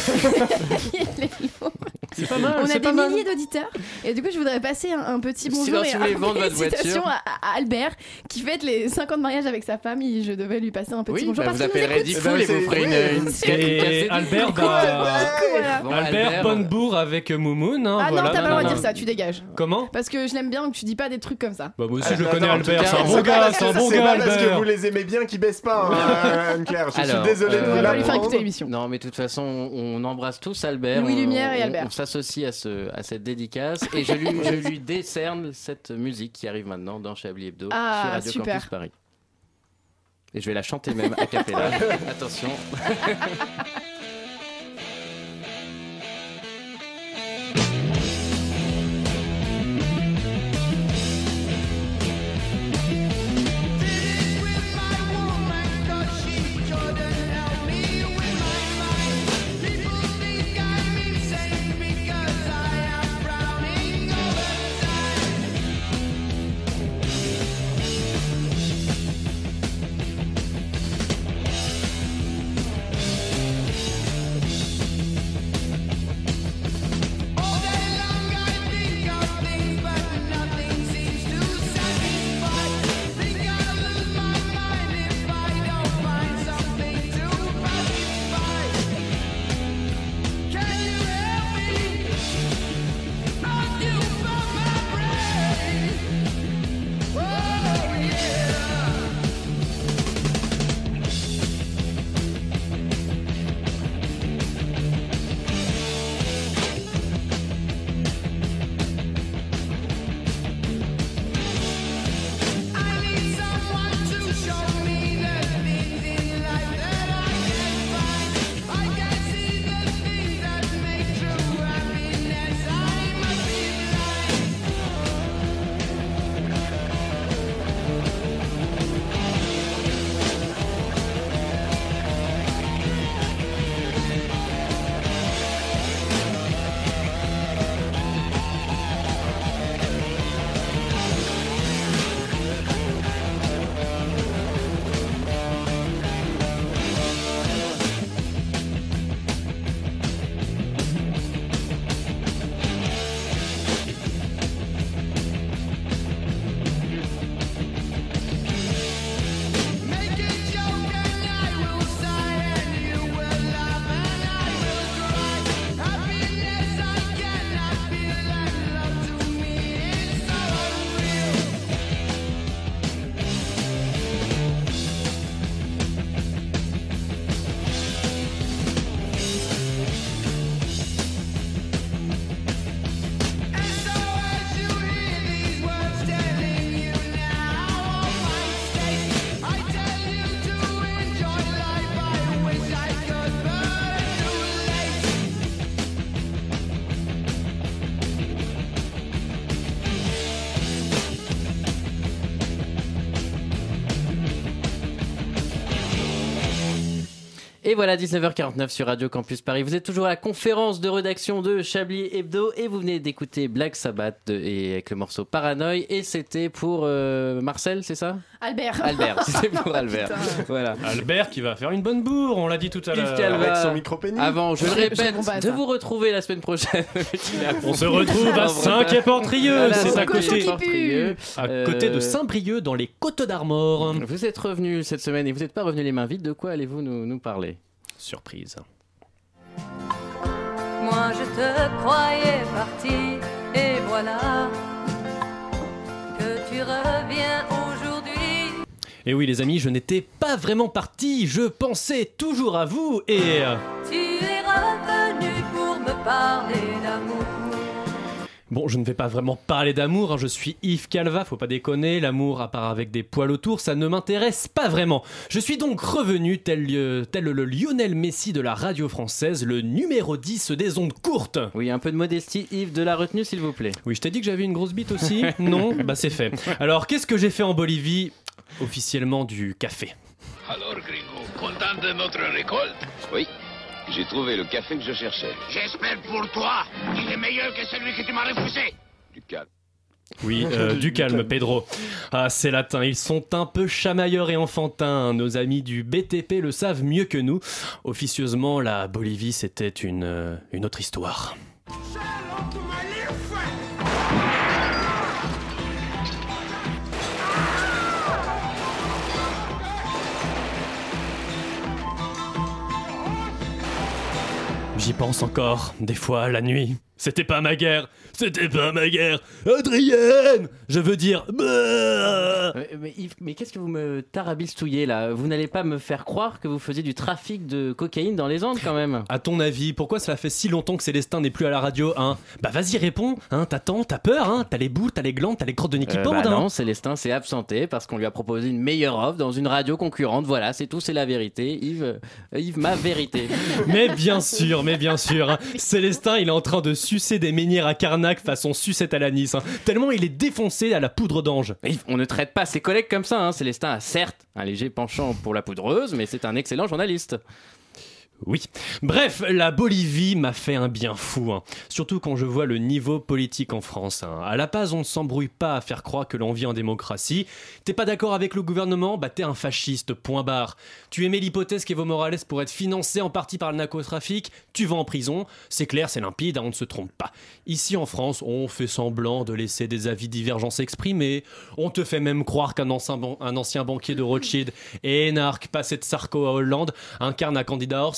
C'est pas mal, On a des milliers d'auditeurs et du coup je voudrais passer un, un petit bonjour et une citation à, à Albert qui fête les 50 mariages avec sa femme et je devais lui passer un petit Oui, bonjour bah, parce vous appellerez. Diffoul et vous ferez une, une, Et une. Albert, bah, Voilà. Bon, Albert Bonbourg avec Moumoun. hein, Ah voilà. non, t'as pas le droit de dire ça, tu dégages. Comment? Parce que je l'aime bien donc tu dis pas des trucs comme ça. Bah moi aussi Ah, je non, connais Albert, c'est un bon gars, parce c'est un que- bon gars parce que vous les aimez bien qu'ils baissent pas, hein, Anne-Claire. Je Alors, suis désolé de euh, vous On va lui faire l'apprendre. écouter l'émission. Non, mais de toute façon, on embrasse tous Albert. Louis Lumière et Albert. S'associe à, ce, à cette dédicace et je lui, je lui décerne cette musique qui arrive maintenant dans Chablis Hebdo Ah, sur Radio super. Campus Paris. Et je vais la chanter même à cappella. Attention. Et voilà, 19h49 sur Radio Campus Paris. Vous êtes toujours à la conférence de rédaction de Chablis Hebdo et vous venez d'écouter Black Sabbath et avec le morceau Paranoïe. Et c'était pour euh, Marcel, c'est ça? Albert. Albert, c'était pour Albert. Voilà. Albert qui va faire une bonne bourre, on l'a dit tout à l'heure. Calva. Avant, je le répète, de vous retrouver la semaine prochaine. On se retrouve à Saint-Quay-Portrieux, Voilà, c'est à côté. À côté de Euh, Saint-Brieuc dans les Côtes d'Armor. Vous êtes revenu cette semaine et vous n'êtes pas revenu les mains vides. De quoi allez-vous nous, nous parler? Surprise. Moi je te croyais parti et voilà que tu reviens aujourd'hui. Et oui les amis, je n'étais pas vraiment parti, je pensais toujours à vous et... euh, Tu es revenu pour me parler. Bon, je ne vais pas vraiment parler d'amour, hein, je suis Yves Calva, faut pas déconner, l'amour à part avec des poils autour, ça ne m'intéresse pas vraiment. Je suis donc revenu tel, euh, tel le Lionel Messi de la radio française, le numéro 10 des ondes courtes. Oui, un peu de modestie, Yves, de la retenue s'il vous plaît. Oui, je t'ai dit que j'avais une grosse bite aussi Non? Bah c'est fait. Alors, qu'est-ce que j'ai fait en Bolivie? Officiellement du café. Alors, Gringo, content de notre récolte? Oui, j'ai trouvé le café que je cherchais. J'espère pour toi, il est meilleur que celui que tu m'as refusé. Du calme. Oui, euh, du calme, Pedro. Ah, c'est latin, ils sont un peu chamailleurs et enfantins. Nos amis du BTP le savent mieux que nous. Officieusement, la Bolivie, c'était une, euh, une autre histoire. J'y pense encore, des fois, la nuit. C'était pas ma guerre, c'était pas ma guerre. Adrienne Je veux dire... bah Euh, mais Yves, mais qu'est-ce que vous me tarabistouillez là? Vous n'allez pas me faire croire que vous faisiez du trafic de cocaïne dans les Andes quand même À ton avis, pourquoi cela fait si longtemps que Célestin n'est plus à la radio, hein? Bah vas-y, réponds, hein T'attends, t'as peur, hein? T'as les boules, t'as les glandes, t'as les crottes de qui Euh, bah hein non, Célestin s'est absenté parce qu'on lui a proposé une meilleure offre dans une radio concurrente. Voilà, c'est tout, c'est la vérité. Yves, euh, Yves, ma vérité. Mais bien sûr, mais bien sûr. hein. Célestin, il est en train de sucer des menhirs à Carnac façon sucette à l'anis. hein. Tellement il est défoncé à la poudre d'ange. On ne traite pas ses collègues comme ça. Hein. Célestin a certes un léger penchant pour la poudreuse, mais c'est un excellent journaliste. Oui. Bref, la Bolivie m'a fait un bien fou. hein. Surtout quand je vois le niveau politique en France. hein. À la base, on ne s'embrouille pas à faire croire que l'on vit en démocratie. T'es pas d'accord avec le gouvernement? Bah t'es un fasciste, point barre. Tu émets l'hypothèse qu'Evo Morales pourrait être financé en partie par le narcotrafic? Tu vas en prison. C'est clair, c'est limpide, hein, on ne se trompe pas. Ici en France, on fait semblant de laisser des avis divergents s'exprimer. On te fait même croire qu'un ancien, banquier de Rothschild et passé de Sarko à Hollande incarne un candidat hors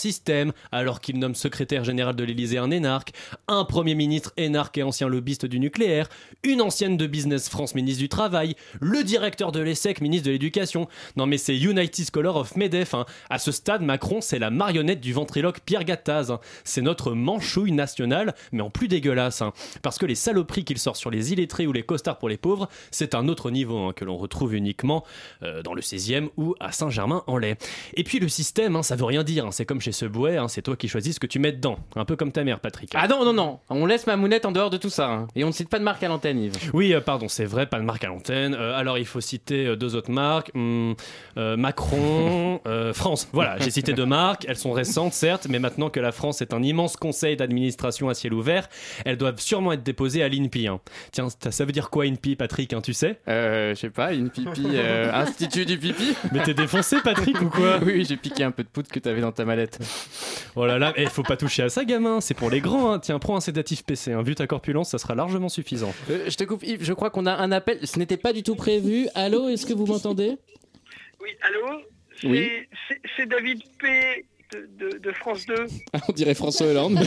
alors qu'il nomme secrétaire général de l'Élysée un énarque, un premier ministre énarque et ancien lobbyiste du nucléaire, une ancienne de Business France ministre du Travail, le directeur de l'ESSEC ministre de l'Éducation. Non mais c'est United Scholar of Medef. hein. À ce stade, Macron c'est la marionnette du ventriloque Pierre Gattaz. hein. C'est notre manchouille nationale, mais en plus dégueulasse. hein. Parce que les saloperies qu'il sort sur les illettrés ou les costards pour les pauvres, c'est un autre niveau hein, que l'on retrouve uniquement euh, dans le 16e ou à Saint-Germain-en-Laye. Et puis le système, ça veut rien dire. C'est comme chez ce bouet, hein, c'est toi qui choisis ce que tu mets dedans. Un peu comme ta mère, Patrick. Ah non, non, non, on laisse ma mounette en dehors de tout ça. hein. Et on ne cite pas de marque à l'antenne, Yves. Oui, euh, pardon, c'est vrai, pas de marque à l'antenne. Euh, alors il faut citer euh, deux autres marques. Hum, euh, Macron, euh, France. Voilà, j'ai cité deux marques. Elles sont récentes, certes, mais maintenant que la France est un immense conseil d'administration à ciel ouvert, elles doivent sûrement être déposées à l'INPI. hein. Tiens, ça ça veut dire quoi INPI, Patrick, hein, tu sais? Euh, je sais pas, une pipi, euh, institut du pipi. Mais t'es défoncé, Patrick, ou quoi? Oui, j'ai piqué un peu de poudre que t'avais dans ta mallette. Oh là là, il faut pas toucher à ça, gamin. C'est pour les grands. hein. Tiens, prends un sédatif PC. hein. Vu ta corpulence, ça sera largement suffisant. Euh, je te coupe, Yves, je crois qu'on a un appel. Ce n'était pas du tout prévu. Allô, est-ce que vous m'entendez? Oui, allô? Oui. C'est- David P. De, de- de France 2. On dirait François Hollande.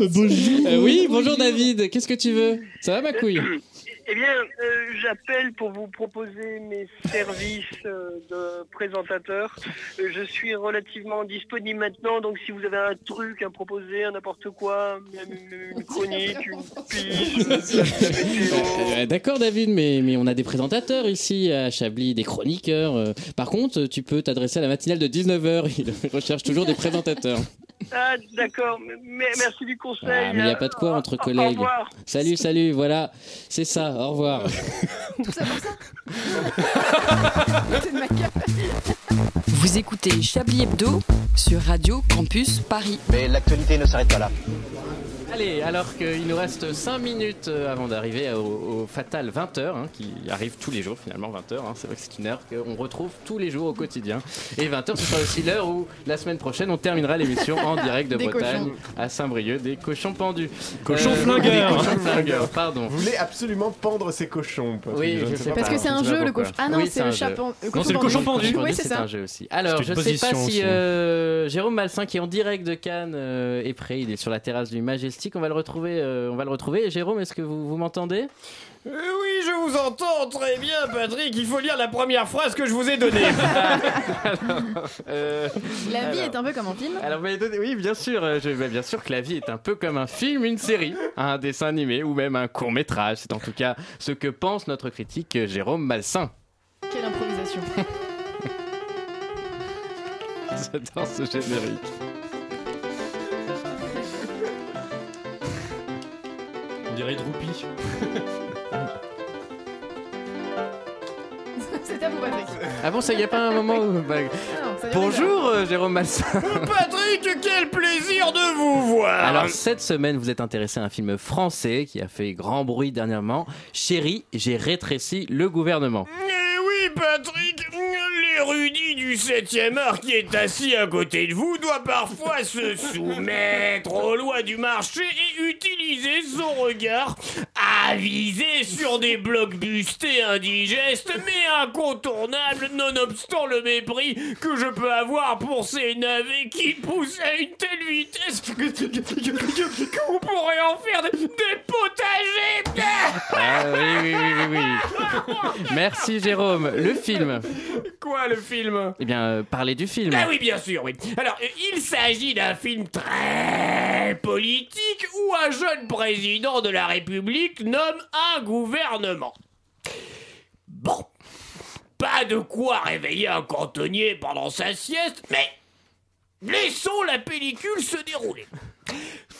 bonjour. oui, bonjour David. Qu'est-ce que tu veux? Ça va ma couille? Eh bien, euh, j'appelle pour vous proposer mes services euh, de présentateur. Euh, je suis relativement disponible maintenant, donc si vous avez un truc à proposer, un n'importe quoi, une, une chronique, une pige, D'accord David, mais, mais on a des présentateurs ici à Chablis, des chroniqueurs. Par contre, tu peux t'adresser à la matinale de 19h. Ils recherchent toujours des présentateurs. Ah, d'accord. Mais- Merci du conseil. Ah, mais il n'y a pas de quoi entre Au- Au collègues. revoir. Salut, salut, voilà, c'est ça, au revoir. Vous écoutez Chablis Hebdo sur Radio Campus Paris. Mais l'actualité ne s'arrête pas là. Allez, alors qu'il nous reste 5 minutes euh, avant d'arriver au, au fatal 20h, qui arrive tous les jours finalement, 20h, c'est vrai que c'est une heure qu'on retrouve tous les jours au quotidien. Et 20h, ce sera aussi l'heure où la semaine prochaine on terminera l'émission en direct de Des Bretagne cochons. à Saint-Brieuc, des cochons pendus. Cochons Euh, flingueurs. Des cochons flingueurs, pardon. Vous voulez absolument pendre ces cochons. Patrick, Oui, ne je sais sais pas Parce que c'est un jeu, le cochon. Ah non, Oui, c'est le jeu. Non, c'est le cochon pendu. Oui, c'est un jeu aussi. Alors, je sais pas si euh, Jérôme Malsain, qui est en direct de Cannes, est prêt. Il est sur la terrasse du Majestic. On va le retrouver. euh, on va le retrouver. Jérôme, est-ce que vous, vous m'entendez? Euh, oui, je vous entends très bien, Patrick. Il faut lire la première phrase que je vous ai donnée. Euh, La vie alors- est un peu comme un film. Alors, vous m'avez donné- oui, bien sûr, je, bah, bien sûr que la vie est un peu comme un film, une série, un dessin animé ou même un court métrage. C'est en tout cas ce que pense notre critique Jérôme Malsain. Quelle improvisation. J'adore ce générique. Dirait Droupi. C'est à vous, Patrick. Ah bon, ça y a pas un moment où. bah, Ah non, ça vient Bonjour euh, Jérôme Malsain. Patrick, quel plaisir de vous voir. Alors cette semaine, vous êtes intéressé à un film français qui a fait grand bruit dernièrement. Chérie, j'ai rétréci le gouvernement. Eh oui, Patrick, l'érudit du 7e art qui est assis à côté de vous doit parfois se soumettre aux lois du marché et utiliser son regard avisé sur des blocs bustés indigestes mais incontournables nonobstant le mépris que je peux avoir pour ces navets qui poussent à une telle vitesse que, qu'on pourrait en faire des, potagers. Ah oui, oui. Merci Jérôme. Le film. Quoi le film? Eh bien, euh, parlez du film. Ah oui, bien sûr, oui. Alors, euh, il s'agit d'un film très politique où un jeune président de la République nomme un gouvernement. Bon, pas de quoi réveiller un cantonnier pendant sa sieste, mais laissons la pellicule se dérouler.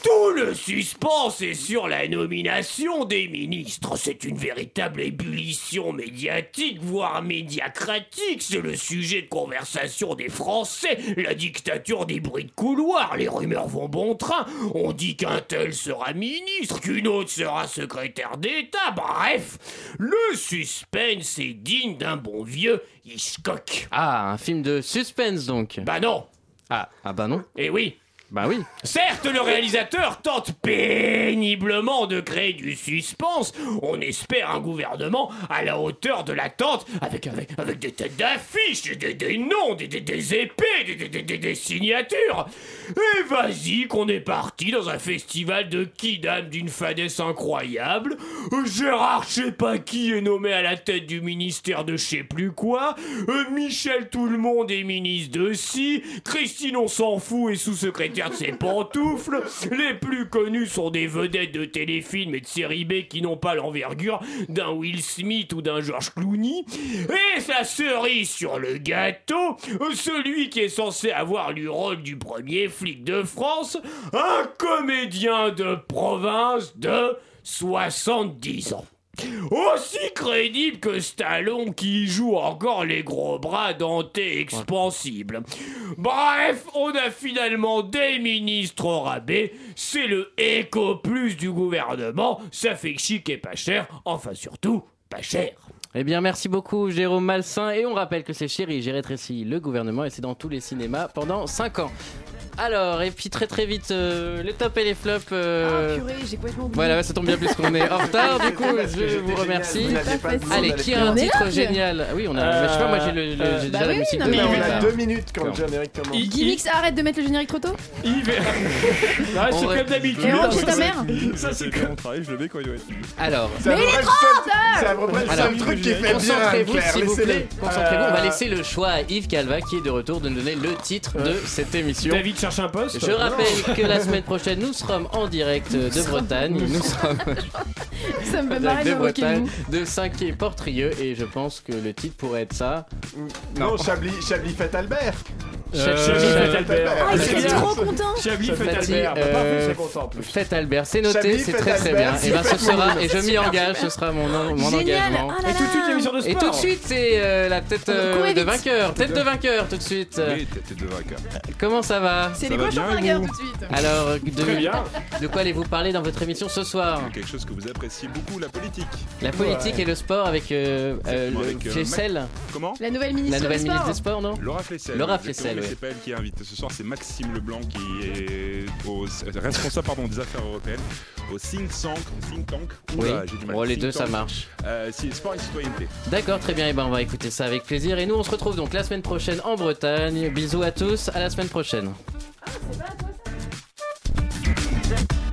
Tout le suspense est sur la nomination des ministres. C'est une véritable ébullition médiatique, voire médiacratique. C'est le sujet de conversation des Français. La dictature des bruits de couloir. Les rumeurs vont bon train. On dit qu'un tel sera ministre, qu'une autre sera secrétaire d'État. Bref, le suspense est digne d'un bon vieux Hitchcock. Ah, un film de suspense donc. Bah non. Ah, ah bah non. Eh oui. Bah. Certes, le réalisateur tente péniblement de créer du suspense. On espère un gouvernement à la hauteur de l'attente, avec, des têtes d'affiches, des, noms, des, épées, des signatures. Et vas-y qu'on est parti dans un festival de kidam d'une fadesse incroyable. Gérard je sais pas qui est nommé à la tête du ministère de je sais plus quoi. Euh, Michel tout le monde est ministre de si. Christine on s'en fout est sous-secrétaire de ses pantoufles. Les plus connus sont des vedettes de téléfilms et de séries B qui n'ont pas l'envergure d'un Will Smith ou d'un George Clooney. Et sa cerise sur le gâteau, celui qui est censé avoir le rôle du premier flic de France, un comédien de province de 70 ans. Aussi crédible que Stallone qui joue encore les gros bras dentés expansibles. Bref, on a finalement des ministres au rabais. C'est le éco plus du gouvernement. Ça fait chic et pas cher. Enfin, surtout, pas cher. Eh bien, merci beaucoup, Jérôme Malsain. Et on rappelle que c'est Chéri, j'ai rétréci le gouvernement et c'est dans tous les cinémas pendant 5 ans. Alors, et puis très très vite, euh, les tops et les flops. euh, Ah, purée, j'ai complètement oublié. Voilà, ça tombe bien puisqu'on est en retard. Du coup, je vous remercie. Vous Allez, qui a un titre génial? Oui, on a. je sais pas, moi j'ai le- le- j'ai bah déjà la oui, musique non, mais Mais on Yves. a deux minutes quand le générique commence. Gimix, arrête de mettre le générique trop tôt. Ah, c'est ré- comme d'habitude. Ta mère. Ça, c'est bien mon travail, je le mets quand il doit être. Alors, Mais il est trop tard C'est à peu près le Alors, seul truc qui fait bien. concentrez-vous s'il vous plaît. Concentrez-vous. On va Euh, laisser le choix à Yves Calva qui est de retour de nous donner le titre de cette émission. David cherche un poste. Je rappelle que la semaine prochaine, nous serons en direct de Bretagne. Nous sommes Ça me fait marrer de Bretagne, de Saint-Quay-Portrieux. Et je pense que le titre pourrait être ça. Non, Chablis, Chablis fait Albert. Euh, Chablis, Fête Albert. Ah, il C'est était bien. trop content. Chablis, fête Albert. Euh. Fête Albert, c'est noté, c'est Fête très très bien. Et ben ce fête sera, et je m'y engage, ce sera mon, mon engagement. Ah là Et tout de suite, l'émission de Et sport. tout de suite, c'est euh, la tête euh, de vainqueur. Tête de vainqueur, tout de suite. Oui, tête de vainqueur. Comment ça va? C'est les cochons tout de suite. Alors, Très de, bien. de quoi allez-vous parler dans votre émission ce soir Quelque chose que vous appréciez beaucoup, la politique. La politique et le sport avec, euh, euh, le avec, euh, Flessel, Comment La nouvelle la ministre nouvelle des ministre Sports. des Sports, non Laura Flessel. Laura Flessel. C'est pas elle qui est invitée ce soir, c'est Maxime Leblanc qui est au, responsable pardon, des affaires européennes au think tank. Think tank. Oui, Oula, j'ai du mal. bon, les Think deux ça marche. Euh, si- sport et citoyenneté. D'accord, très bien, et ben on va écouter ça avec plaisir. Et nous on se retrouve donc la semaine prochaine en Bretagne. Bisous à tous, à la semaine prochaine. Ah, c'est pas à toi, ça